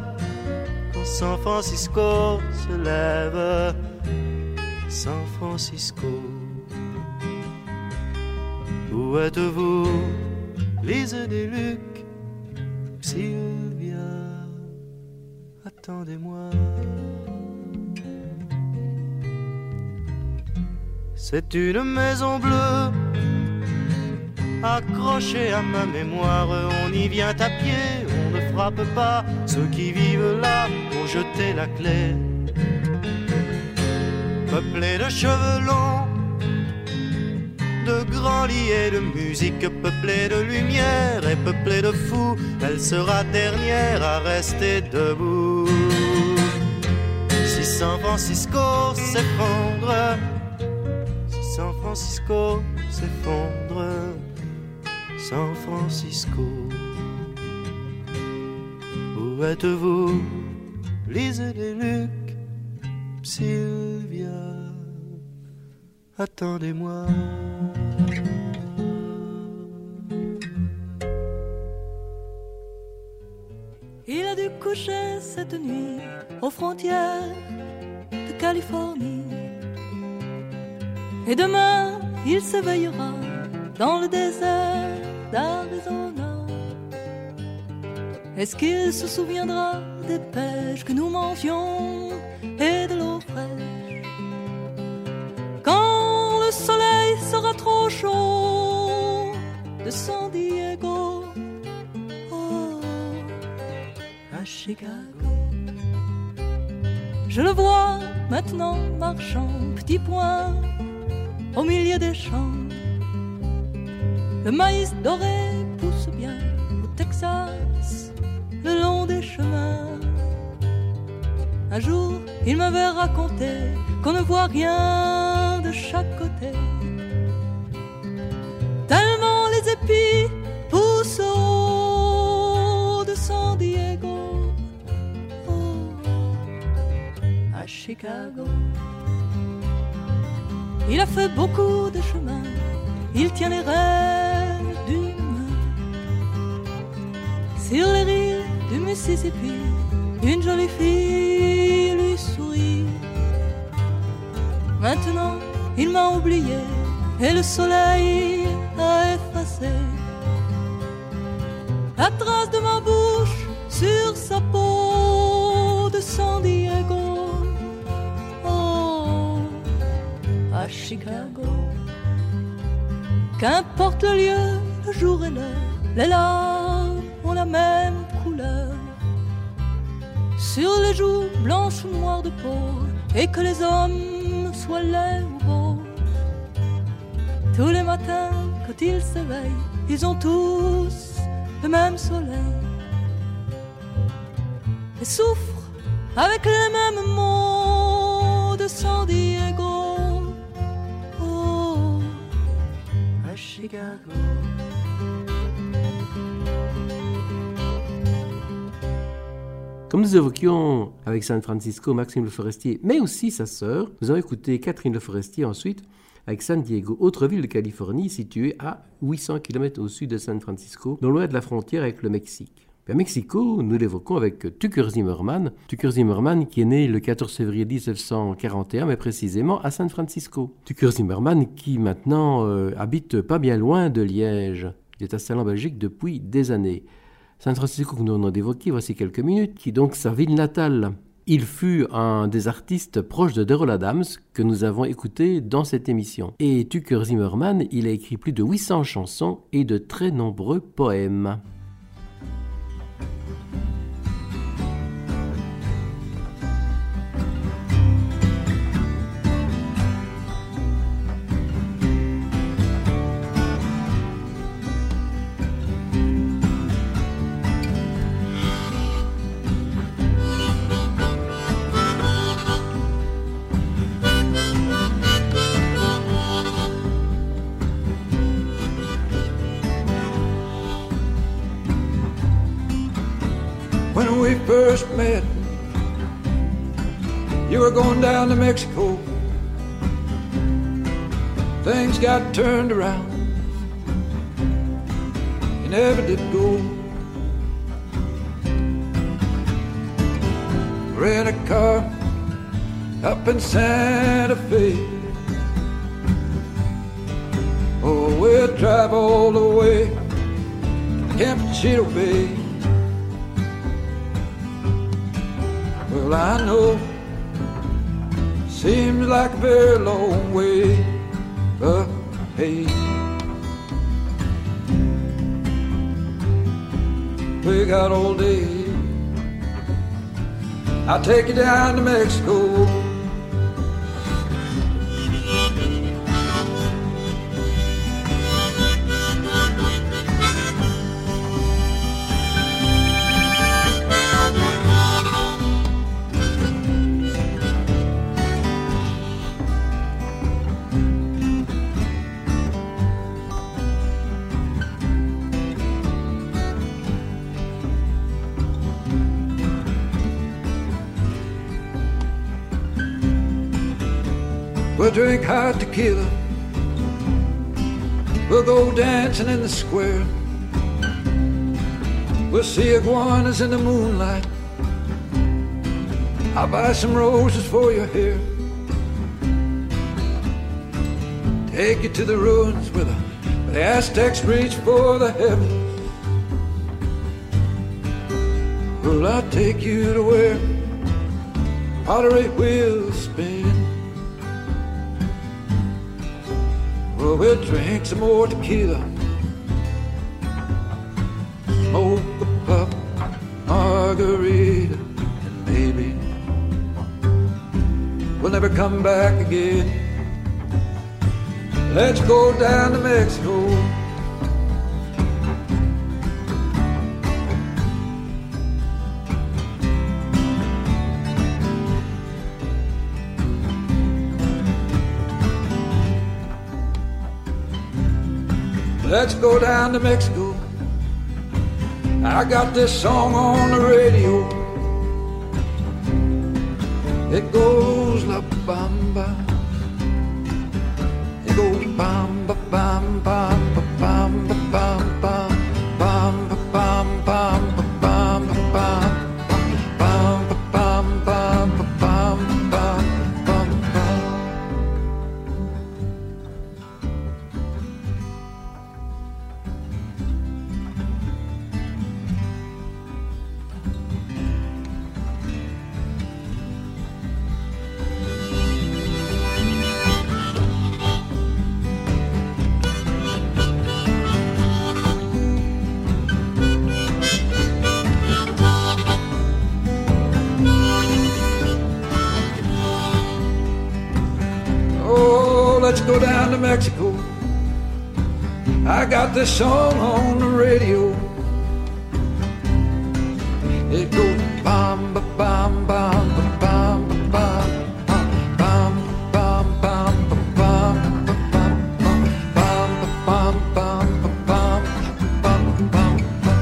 quand San Francisco se lève, San Francisco. Où êtes-vous, Lise des Luc, Sylvia, attendez-moi. C'est une maison bleue accrochée à ma mémoire. On y vient à pied, on ne frappe pas. Ceux qui vivent là ont jeté la clé. Peuplé de cheveux longs, de grands lits et de musique, peuplé de lumière et peuplé de fous, elle sera dernière à rester debout. Si San Francisco s'effondre, San Francisco s'effondre, San Francisco. Où êtes-vous, Lise des Luc, Sylvia, attendez-moi. Il a dû coucher cette nuit aux frontières de Californie. Et demain, il s'éveillera dans le désert d'Arizona. Est-ce qu'il se souviendra des pêches que nous mangions? De l'eau fraîche Quand le soleil sera trop chaud de San Diego oh, à Chicago. Je le vois maintenant marchant, petit point au milieu des champs. Le maïs doré pousse bien au Texas, le long des chemins. Un jour, il m'avait raconté qu'on ne voit rien de chaque côté. Tellement les épis poussent haut de San Diego, à Chicago. Il a fait beaucoup de chemin, il tient les rênes d'une main. Sur les rives du Mississippi, une jolie fille lui sourit. Maintenant, il m'a oublié et le soleil a effacé la trace de ma bouche sur sa peau de San Diego. Oh, à Chicago. Qu'importe le lieu, le jour et l'heure, les larmes ont la même couleur. Sur les joues blanches ou noires de peau, et que les hommes soient laids ou beaux. Tous les matins, quand ils s'éveillent, ils ont tous le même soleil. Et souffrent avec les mêmes mots de San Diego. Oh, à Chicago. Comme nous évoquions avec San Francisco Maxime Le Forestier, mais aussi sa sœur, nous avons écouté Catherine Le Forestier ensuite avec San Diego, autre ville de Californie située à 800 km au sud de San Francisco, non loin de la frontière avec le Mexique. À Mexico, nous l'évoquons avec Tucker Zimmerman. Tucker Zimmerman qui est né le 14 février 1941, mais précisément à San Francisco. Tucker Zimmerman qui maintenant euh, habite pas bien loin de Liège. Il est installé en Belgique depuis des années. San Francisco que nous venons d'évoquer, voici quelques minutes, qui est donc sa ville natale. Il fut un des artistes proches de Daryl Adams que nous avons écouté dans cette émission. Et Tucker Zimmerman, il a écrit plus de 800 chansons et de très nombreux poèmes. First met, you were going down to Mexico. Things got turned around. You never did go. Rent a car up in Santa Fe. Oh, we'll drive all the way to Campeche Bay. Well, I know seems like a very long way, but hey, we got all day. I'll take you down to Mexico. Drink hot tequila. We'll go dancing in the square. We'll see iguanas in the moonlight. I'll buy some roses for your hair. Take you to the ruins where the, where the Aztecs reached for the heavens. Well, I'll take you to where pottery wheels spin. Well, we'll drink some more tequila. Smoke a puff, margarita, and maybe we'll never come back again. Let's go down to Mexico. Let's go down to Mexico. I got this song on the radio. It goes la bamba. This song on the radio. It goes bam ba bam bam ba bam ba bam bam bam bam ba bam ba bam bam bam bam bam bam bam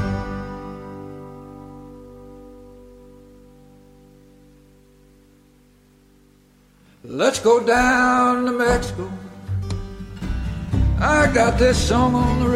Let's go down to Mexico. I got this song on. The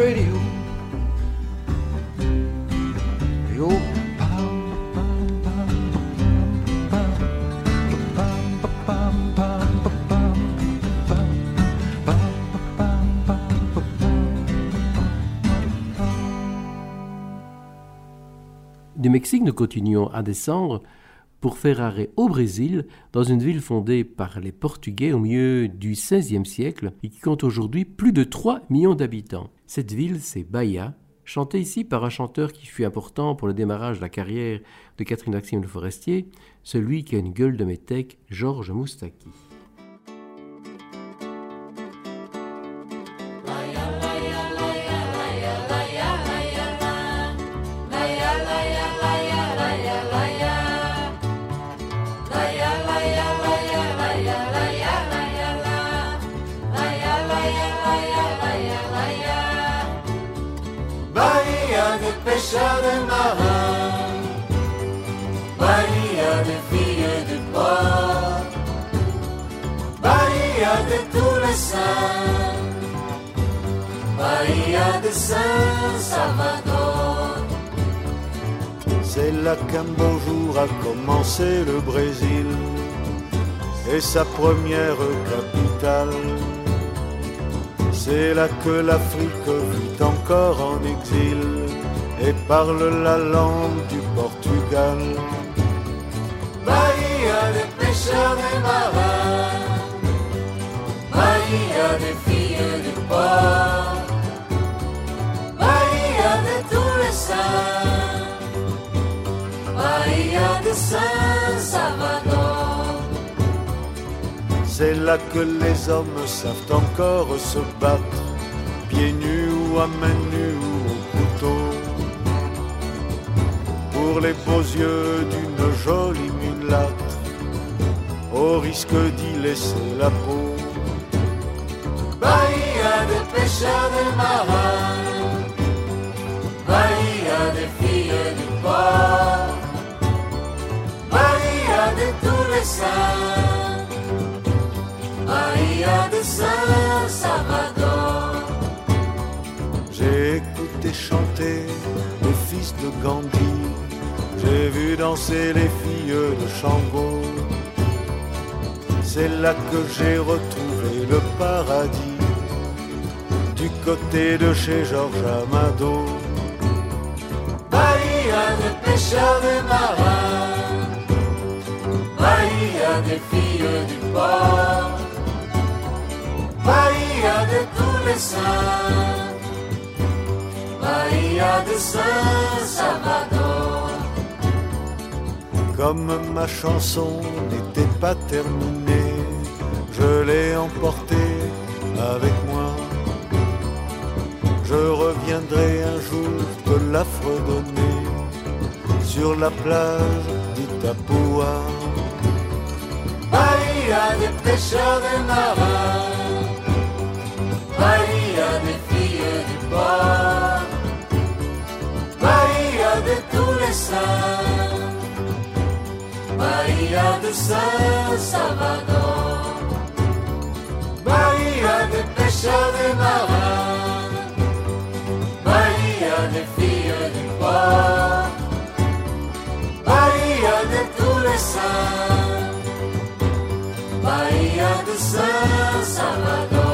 continuons à descendre pour faire arrêt au Brésil, dans une ville fondée par les Portugais au milieu du XVIe siècle et qui compte aujourd'hui plus de 3 millions d'habitants. Cette ville, c'est Bahia, chantée ici par un chanteur qui fut important pour le démarrage de la carrière de Catherine Maxime Le Forestier, celui qui a une gueule de métèque, Georges Moustaki. Saints, Bahia de Saint-Salvador. C'est là qu'un beau jour a commencé le Brésil et sa première capitale. C'est là que l'Afrique vit encore en exil et parle la langue du Portugal. Bahia de pêcheurs de marins, Bahia de filles du port, Bahia de tous les saints, Bahia de Saint-Salvador. C'est là que les hommes savent encore se battre, pieds nus ou à main nue ou au couteau, pour les beaux yeux d'une jolie mulâtre, au risque d'y laisser la peau. Bahia de pêcheurs de marins, Bahia de filles du port, Bahia de tous les saints, Bahia de Saint-Salvador. J'ai écouté chanter les fils de Gandhi, j'ai vu danser les filles de Shango. C'est là que j'ai retrouvé le paradis, du côté de chez Georges Amado. Bahia de pêcheurs de marins, Bahia des filles du port, Bahia de tous les saints, Bahia de Saint-Salvador. Comme ma chanson n'était pas terminée, je l'ai emportée avec moi. Je reviendrai un jour te la fredonner sur la plage d'Itapua. Bahia des pêcheurs de marins, Bahia des filles du port, Bahia de tous les saints, Bahia de Saint-Salvador, Chove de Bahia de Filho de Pó, Bahia de Tureçã, Bahia do São Salvador.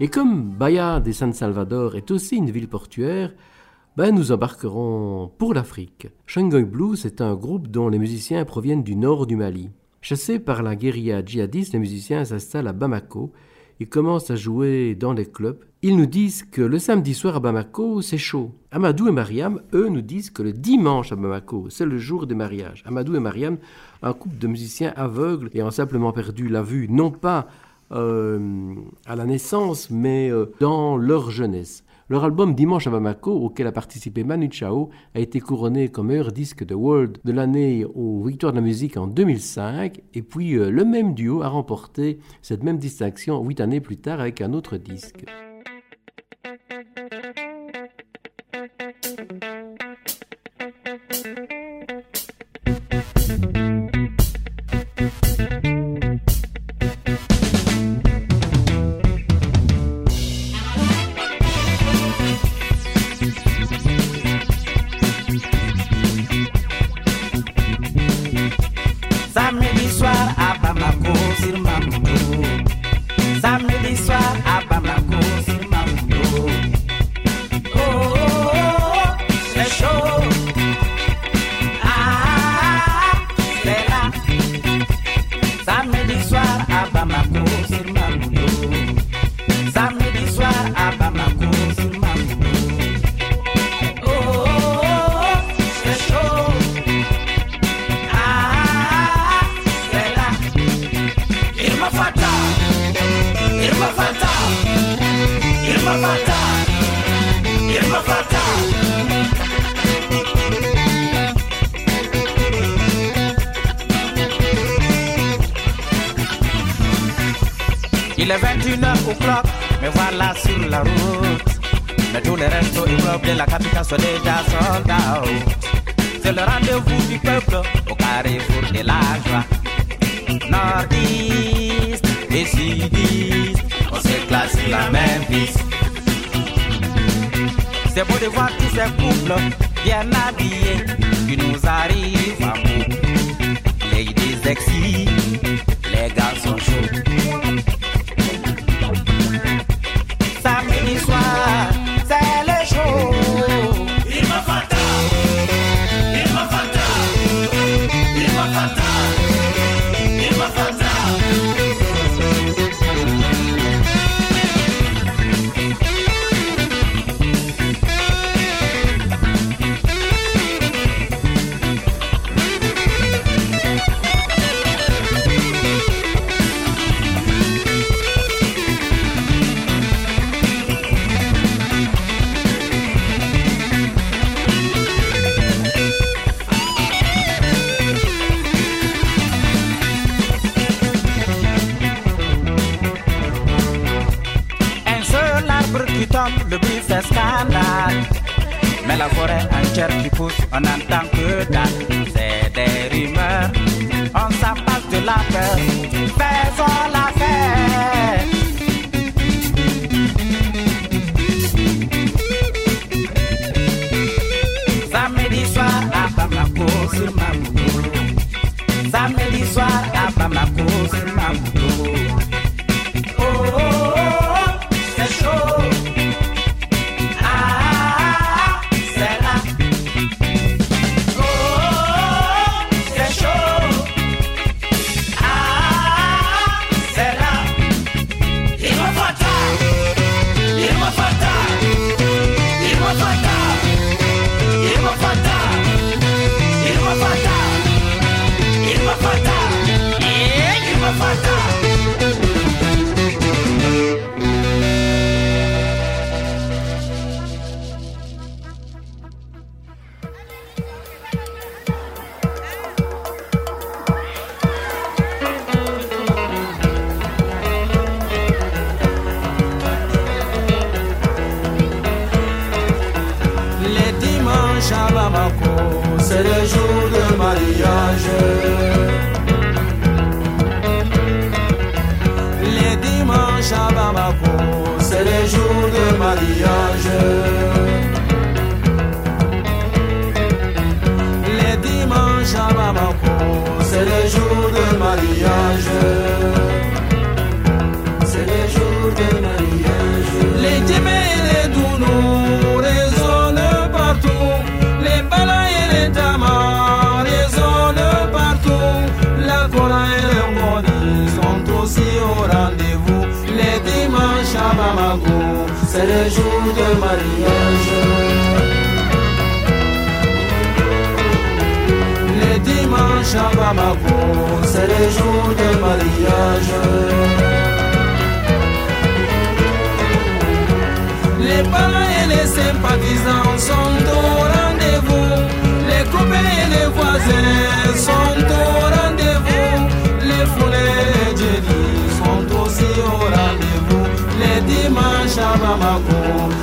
Et comme Bahia de San Salvador est aussi une ville portuaire, ben, nous embarquerons pour l'Afrique. Shanghai Blues est un groupe dont les musiciens proviennent du nord du Mali. Chassés par la guérilla djihadiste, les musiciens s'installent à Bamako. Ils commencent à jouer dans des clubs. Ils nous disent que le samedi soir à Bamako, c'est chaud. Amadou et Mariam, eux, nous disent que le dimanche à Bamako, c'est le jour des mariages. Amadou et Mariam, un couple de musiciens aveugles ayant simplement perdu la vue, non pas euh, à la naissance, mais euh, dans leur jeunesse. Leur album Dimanche à Bamako, auquel a participé Manu Chao, a été couronné comme meilleur disque de World de l'année aux Victoires de la musique en 2005. Et puis euh, le même duo a remporté cette même distinction huit années plus tard avec un autre disque. Irma Fata, Irma Fata. Il est 21h au clock, me voilà sur la route. Mais tous les restos immeubles de la capitale sont déjà sold out. C'est le rendez-vous du peuple au carrefour de la joie. Nordiste et sudiste, on s'éclate sur la même piste. C'est beau de voir tous ces couples bien habillés qui nous arrivent à bout. Ladies sexy, and I'm thankful.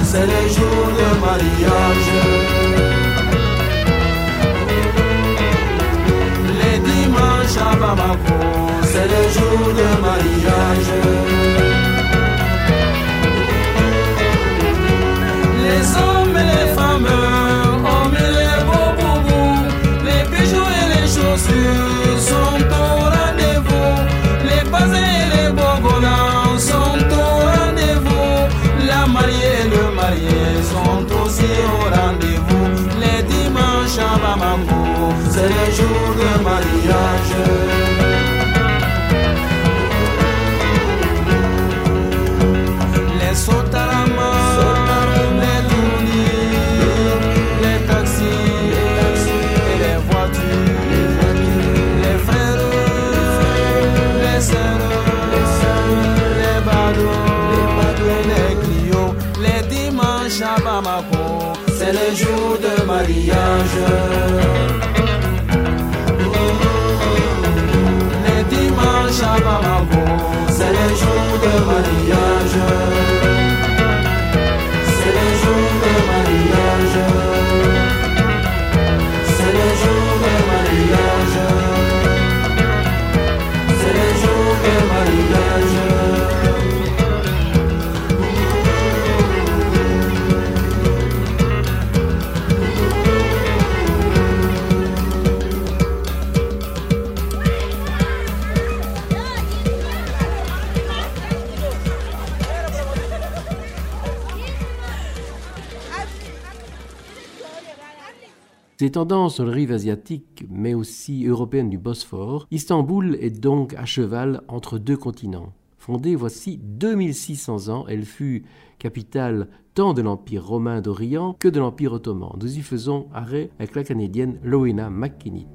C'est le jour de mariage. Les dimanches à Bamako, c'est le jour de mariage. À c'est le jour de mariage. Les sotarama, les tournis, les taxis et les voitures, les frères, les sœurs, les badauds, les clients, les dimanches à Bamako, c'est le jour de mariage. Ces tendances sur les rives asiatiques mais aussi européennes du Bosphore, Istanbul est donc à cheval entre deux continents. Fondée voici 2600 ans, elle fut capitale tant de l'Empire romain d'Orient que de l'Empire ottoman. Nous y faisons arrêt avec la Canadienne Loena McKinnit.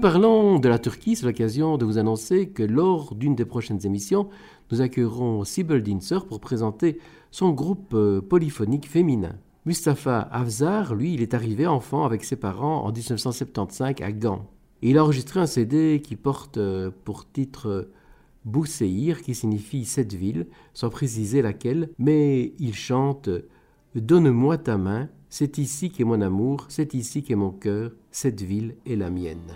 Nous parlons de la Turquie, c'est l'occasion de vous annoncer que lors d'une des prochaines émissions, nous accueillerons Sibel Dinser pour présenter son groupe euh, polyphonique féminin. Mustapha Afzar, lui, il est arrivé enfant avec ses parents en 1975 à Gand. Il a enregistré un CD qui porte euh, pour titre euh, Bousseïr, qui signifie cette ville, sans préciser laquelle, mais il chante Donne-moi ta main, c'est ici qu'est mon amour, c'est ici qu'est mon cœur, cette ville est la mienne.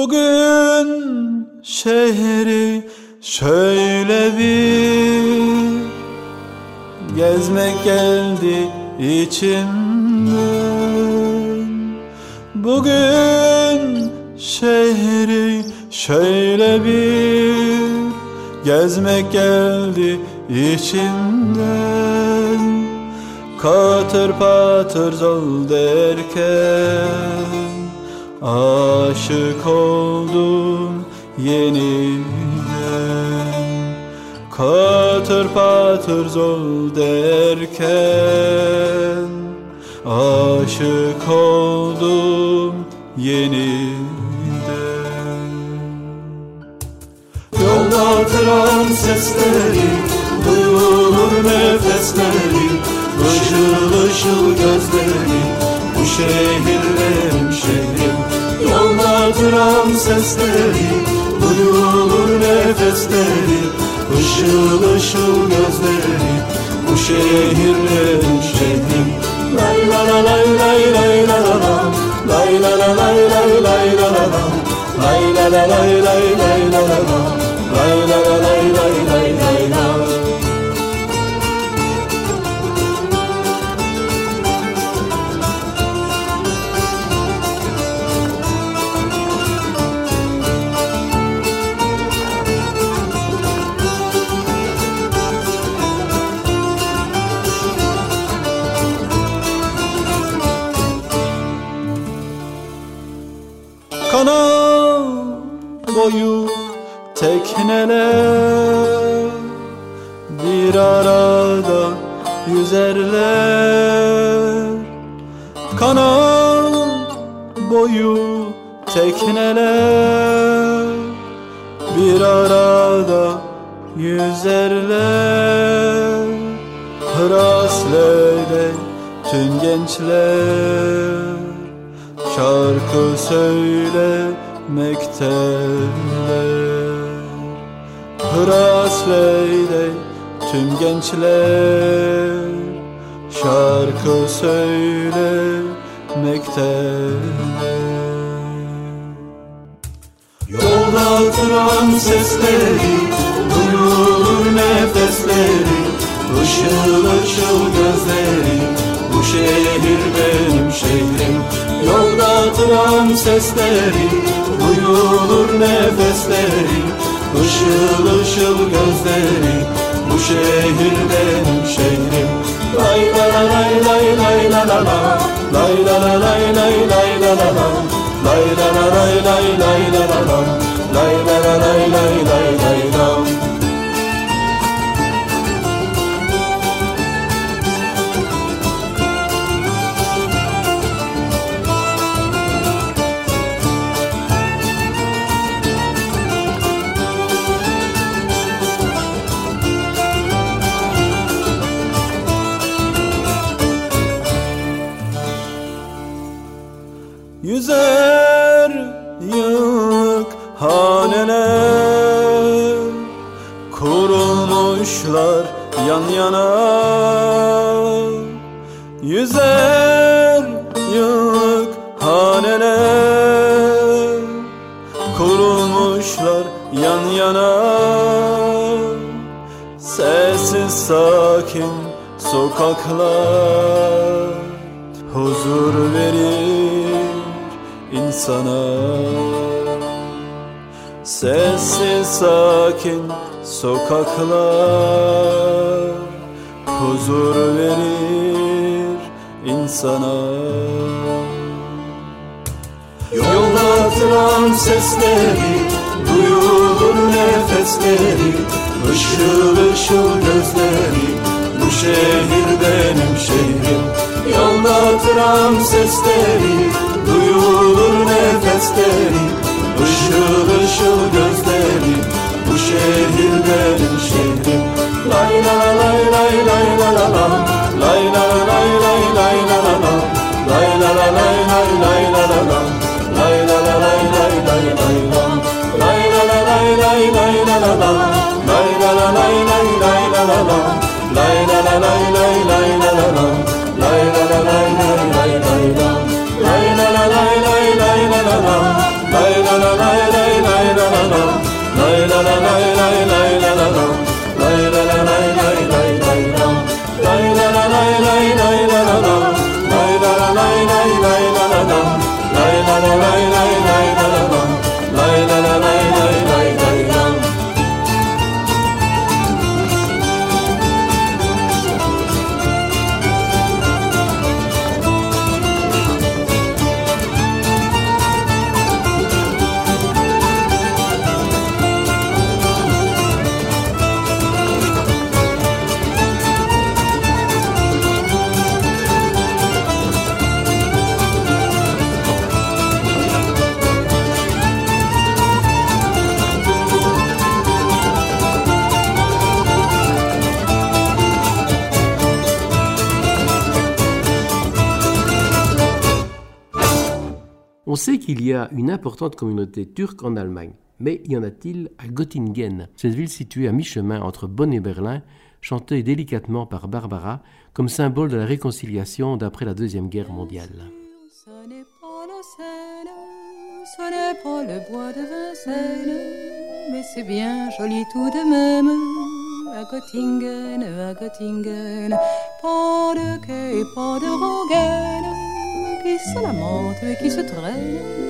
Bugün şehri şöyle bir gezmek geldi içimden. Bugün şehri şöyle bir gezmek geldi içimden. Katır patır dol derken Aşık oldum yeniden. Katır patır zol derken Aşık oldum yeniden. Yolda tıran sesleri Duyulur nefesleri Işıl ışıl gözleri Bu şehirlerim şehir Yolda sesleri Duyulur nefesleri Işıl ışıl gözleri Bu şehirlerin şehrim Lay la la lay lay lay la la la Lay la la lay lay lay la la la Lay la la lay lay lay la la la Lay la la lay lay tekneler bir arada yüzerler. Kanal boyu tekneler qu'il y a une importante communauté turque en Allemagne, mais y en a-t-il à Göttingen? Cette ville située à mi-chemin entre Bonn et Berlin, chantée délicatement par Barbara comme symbole de la réconciliation d'après la Deuxième Guerre mondiale. Ce n'est pas le bois de Vincennes, mais c'est bien joli tout de même. À Göttingen, à Göttingen, pas de pas de qui se et qui se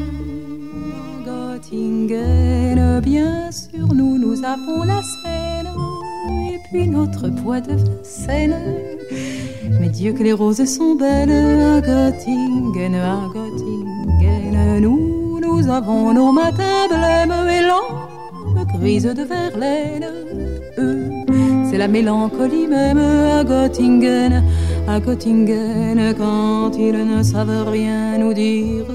Göttingen, bien sûr, nous, nous avons la Seine, et puis notre bois de Vincennes. Mais Dieu que les roses sont belles à Göttingen, à Göttingen. Nous, nous avons nos matins blêmes et lampes grises de Verlaine. Eux, c'est la mélancolie même à Göttingen, à Göttingen. Quand ils ne savent rien nous dire,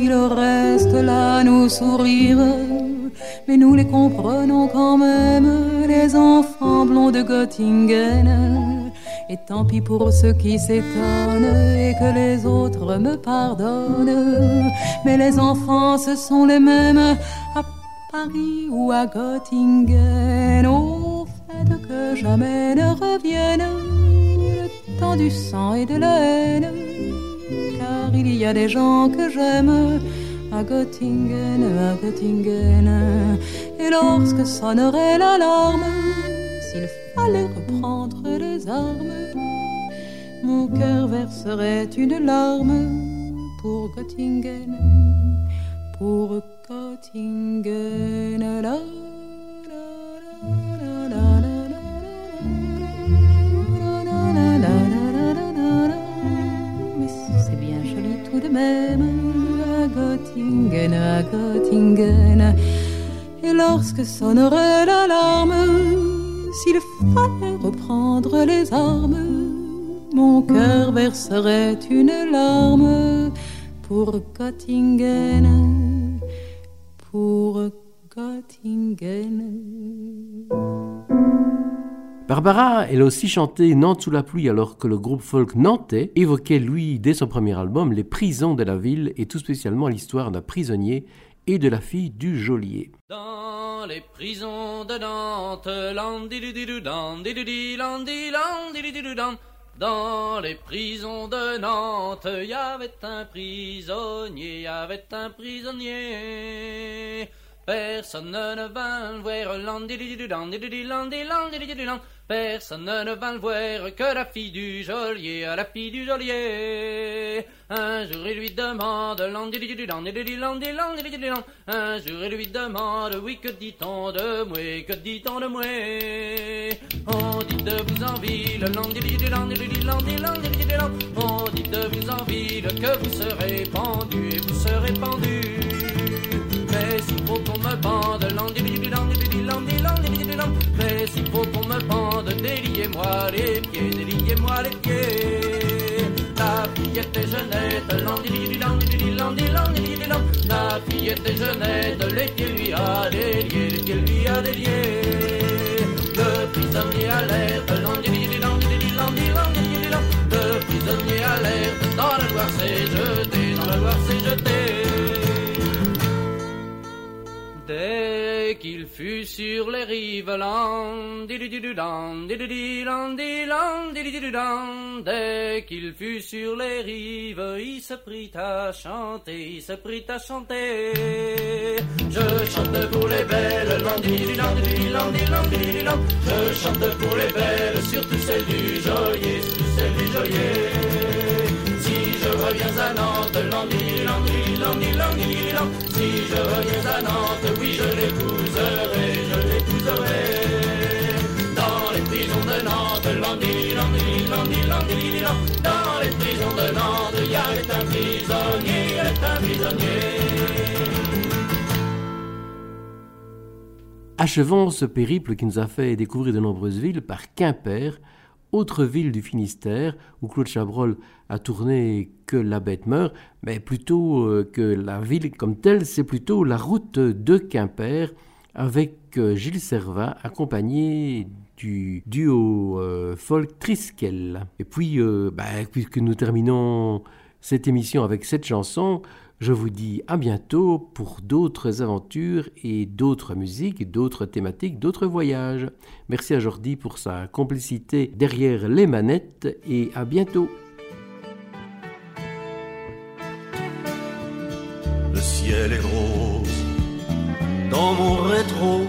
ils restent là nous sourire. Mais nous les comprenons quand même, les enfants blonds de Göttingen. Et tant pis pour ceux qui s'étonnent et que les autres me pardonnent. Mais les enfants, ce sont les mêmes à Paris ou à Göttingen. Au fait que jamais ne revienne temps du sang et de la haine. Car il y a des gens que j'aime à Göttingen, à Göttingen. Et lorsque sonnerait l'alarme, s'il fallait reprendre les armes, mon cœur verserait une larme pour Göttingen, pour Göttingen. Même à Göttingen, à Göttingen. Et lorsque sonnerait l'alarme, s'il fallait reprendre les armes, mon cœur verserait une larme pour Göttingen, pour Göttingen. Barbara, elle a aussi chanté Nantes sous la pluie alors que le groupe folk nantais évoquait, lui, dès son premier album, les prisons de la ville et tout spécialement l'histoire d'un prisonnier et de la fille du geôlier. Dans les prisons de Nantes. Dans les prisons de Nantes, il y avait un prisonnier, y avait un prisonnier. Personne ne vint le voir, landidididoudan. Personne ne vint le voir que la fille du geôlier, la fille du geôlier. Un jour il lui demande. Un jour il lui demande, oui que dit-on de moi, que dit-on de moi? On dit de vous en ville. On dit de vous en ville que vous serez pendu et vous serez pendu. S'il faut qu'on me landidididoudan. Mais s'il faut qu'on me bande, déliez-moi les pieds, déliez-moi les pieds. La fille était jeunette. La fille était jeunette, les pieds lui a déliés, les pieds lui a déliés. Le prisonnier alerte. Le prisonnier alerte, dans la Loire s'est jeté, dans la Loire s'est jeté. Dès qu'il fut sur les rives. Dès qu'il fut sur les rives, il se prit à chanter, il se prit à chanter. Je chante pour les belles. Je chante pour les belles, surtout celles du geôlier, surtout celles du geôlier. Reviens à Nantes, landi, landi, landi, landi, landi. Si je reviens à Nantes, oui, je l'épouserai, je l'épouserai. Dans les prisons de Nantes, landi, landi, landi, landi, landi. Dans les prisons de Nantes, il y avait un prisonnier, il avait un prisonnier. Achevons ce périple qui nous a fait découvrir de nombreuses villes par Quimper, autre ville du Finistère, où Claude Chabrol a tourné que la bête meurt, mais plutôt euh, que la ville comme telle, c'est plutôt la route de Quimper, avec euh, Gilles Servat, accompagné du duo euh, folk Triskel. Et puis, euh, bah, puisque nous terminons cette émission avec cette chanson, je vous dis à bientôt pour d'autres aventures et d'autres musiques, d'autres thématiques, d'autres voyages. Merci à Jordi pour sa complicité derrière les manettes et à bientôt. Le ciel est rose dans mon rétro.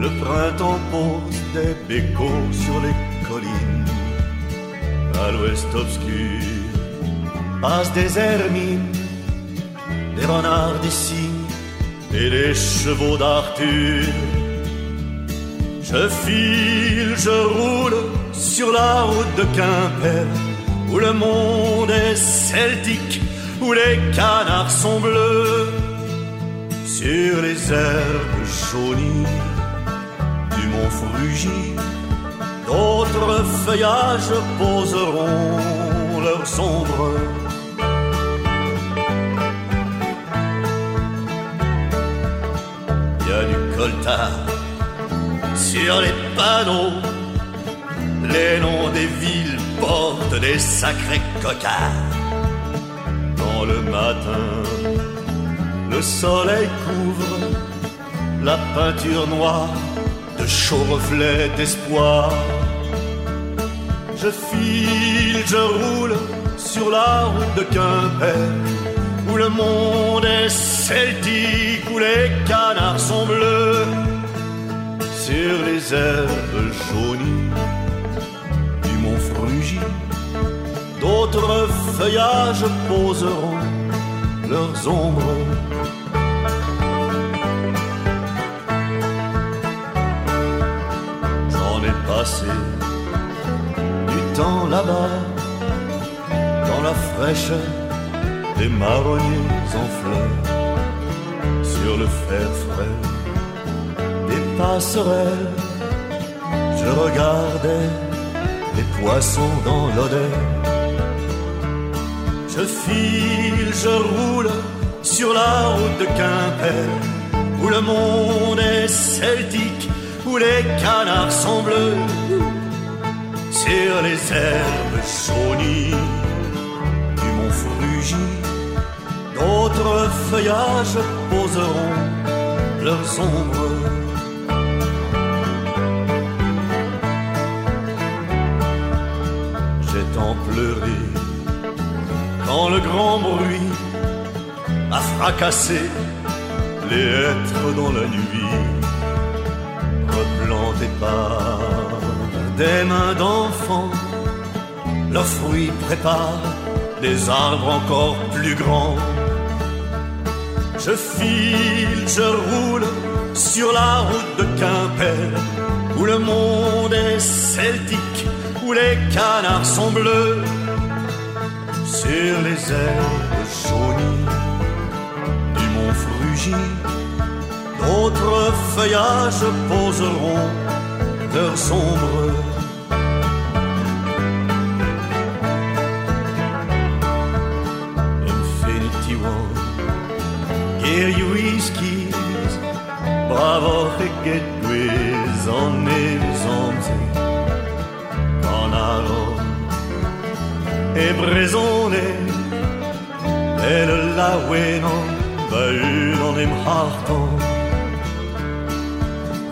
Le printemps pose des bécots sur les collines. À l'ouest obscur passent des hermines, des renards, des cygnes et des chevaux d'Arthur. Je file, je roule sur la route de Quimper, où le monde est celtique, où les canards sont bleus, sur les herbes jaunies du mont Frugy. D'autres feuillages poseront leurs ombres. Sur les panneaux. Les noms des villes portent des sacrés cocards. Dans le matin, le soleil couvre la peinture noire de chauds reflets d'espoir. Je file, je roule sur la route de Quimper, où le monde est celtique, où les canards sont bleus, sur les herbes jaunies du mont Frugy. D'autres feuillages poseront leurs ombres. J'en ai passé du temps là-bas, dans la fraîcheur des marronniers en fleurs, sur le fer frais des passerelles. Je regardais les poissons dans l'odeur. Je file, je roule sur la route de Quimper, où le monde est celtique, où les canards sont bleus, sur les herbes jaunies D'autres feuillages poseront leurs ombres. J'ai tant pleuré quand le grand bruit a fracassé les êtres dans la nuit, replantés par des mains d'enfants, leurs fruits préparent des arbres encore plus grands. Je file, je roule sur la route de Quimper, où le monde est celtique, où les canards sont bleus sur les herbes jaunies du mont Frugy. D'autres feuillages poseront leurs ombres. Bravo et Gatways en Mélisande, Canaro e Bresone e la Wenon Bönon im Harton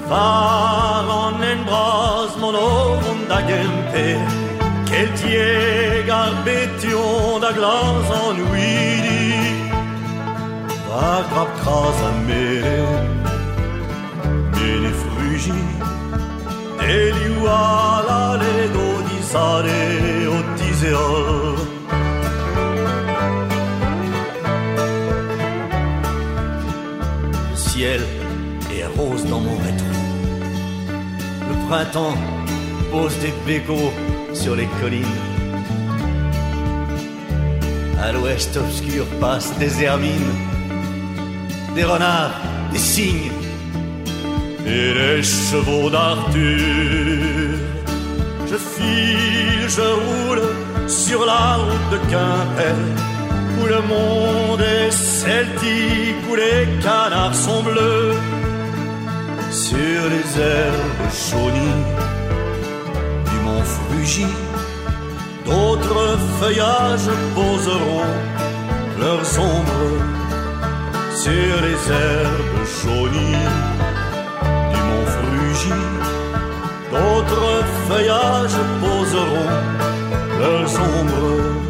Faron en bras mon ovum da gempe Quel tiegar betion da glas en uidi Va grab Le ciel est rose dans mon rétro Le printemps pose des bégots sur les collines. À l'ouest obscur passent des hermines. Des renards, des cygnes et les chevaux d'Arthur. Je file, je roule sur la route de Quimper, où le monde est celtique, où les canards sont bleus. Sur les herbes jaunies du mont Frugy, d'autres feuillages poseront leurs ombres sur les herbes jaunies D'autres feuillages poseront leurs ombres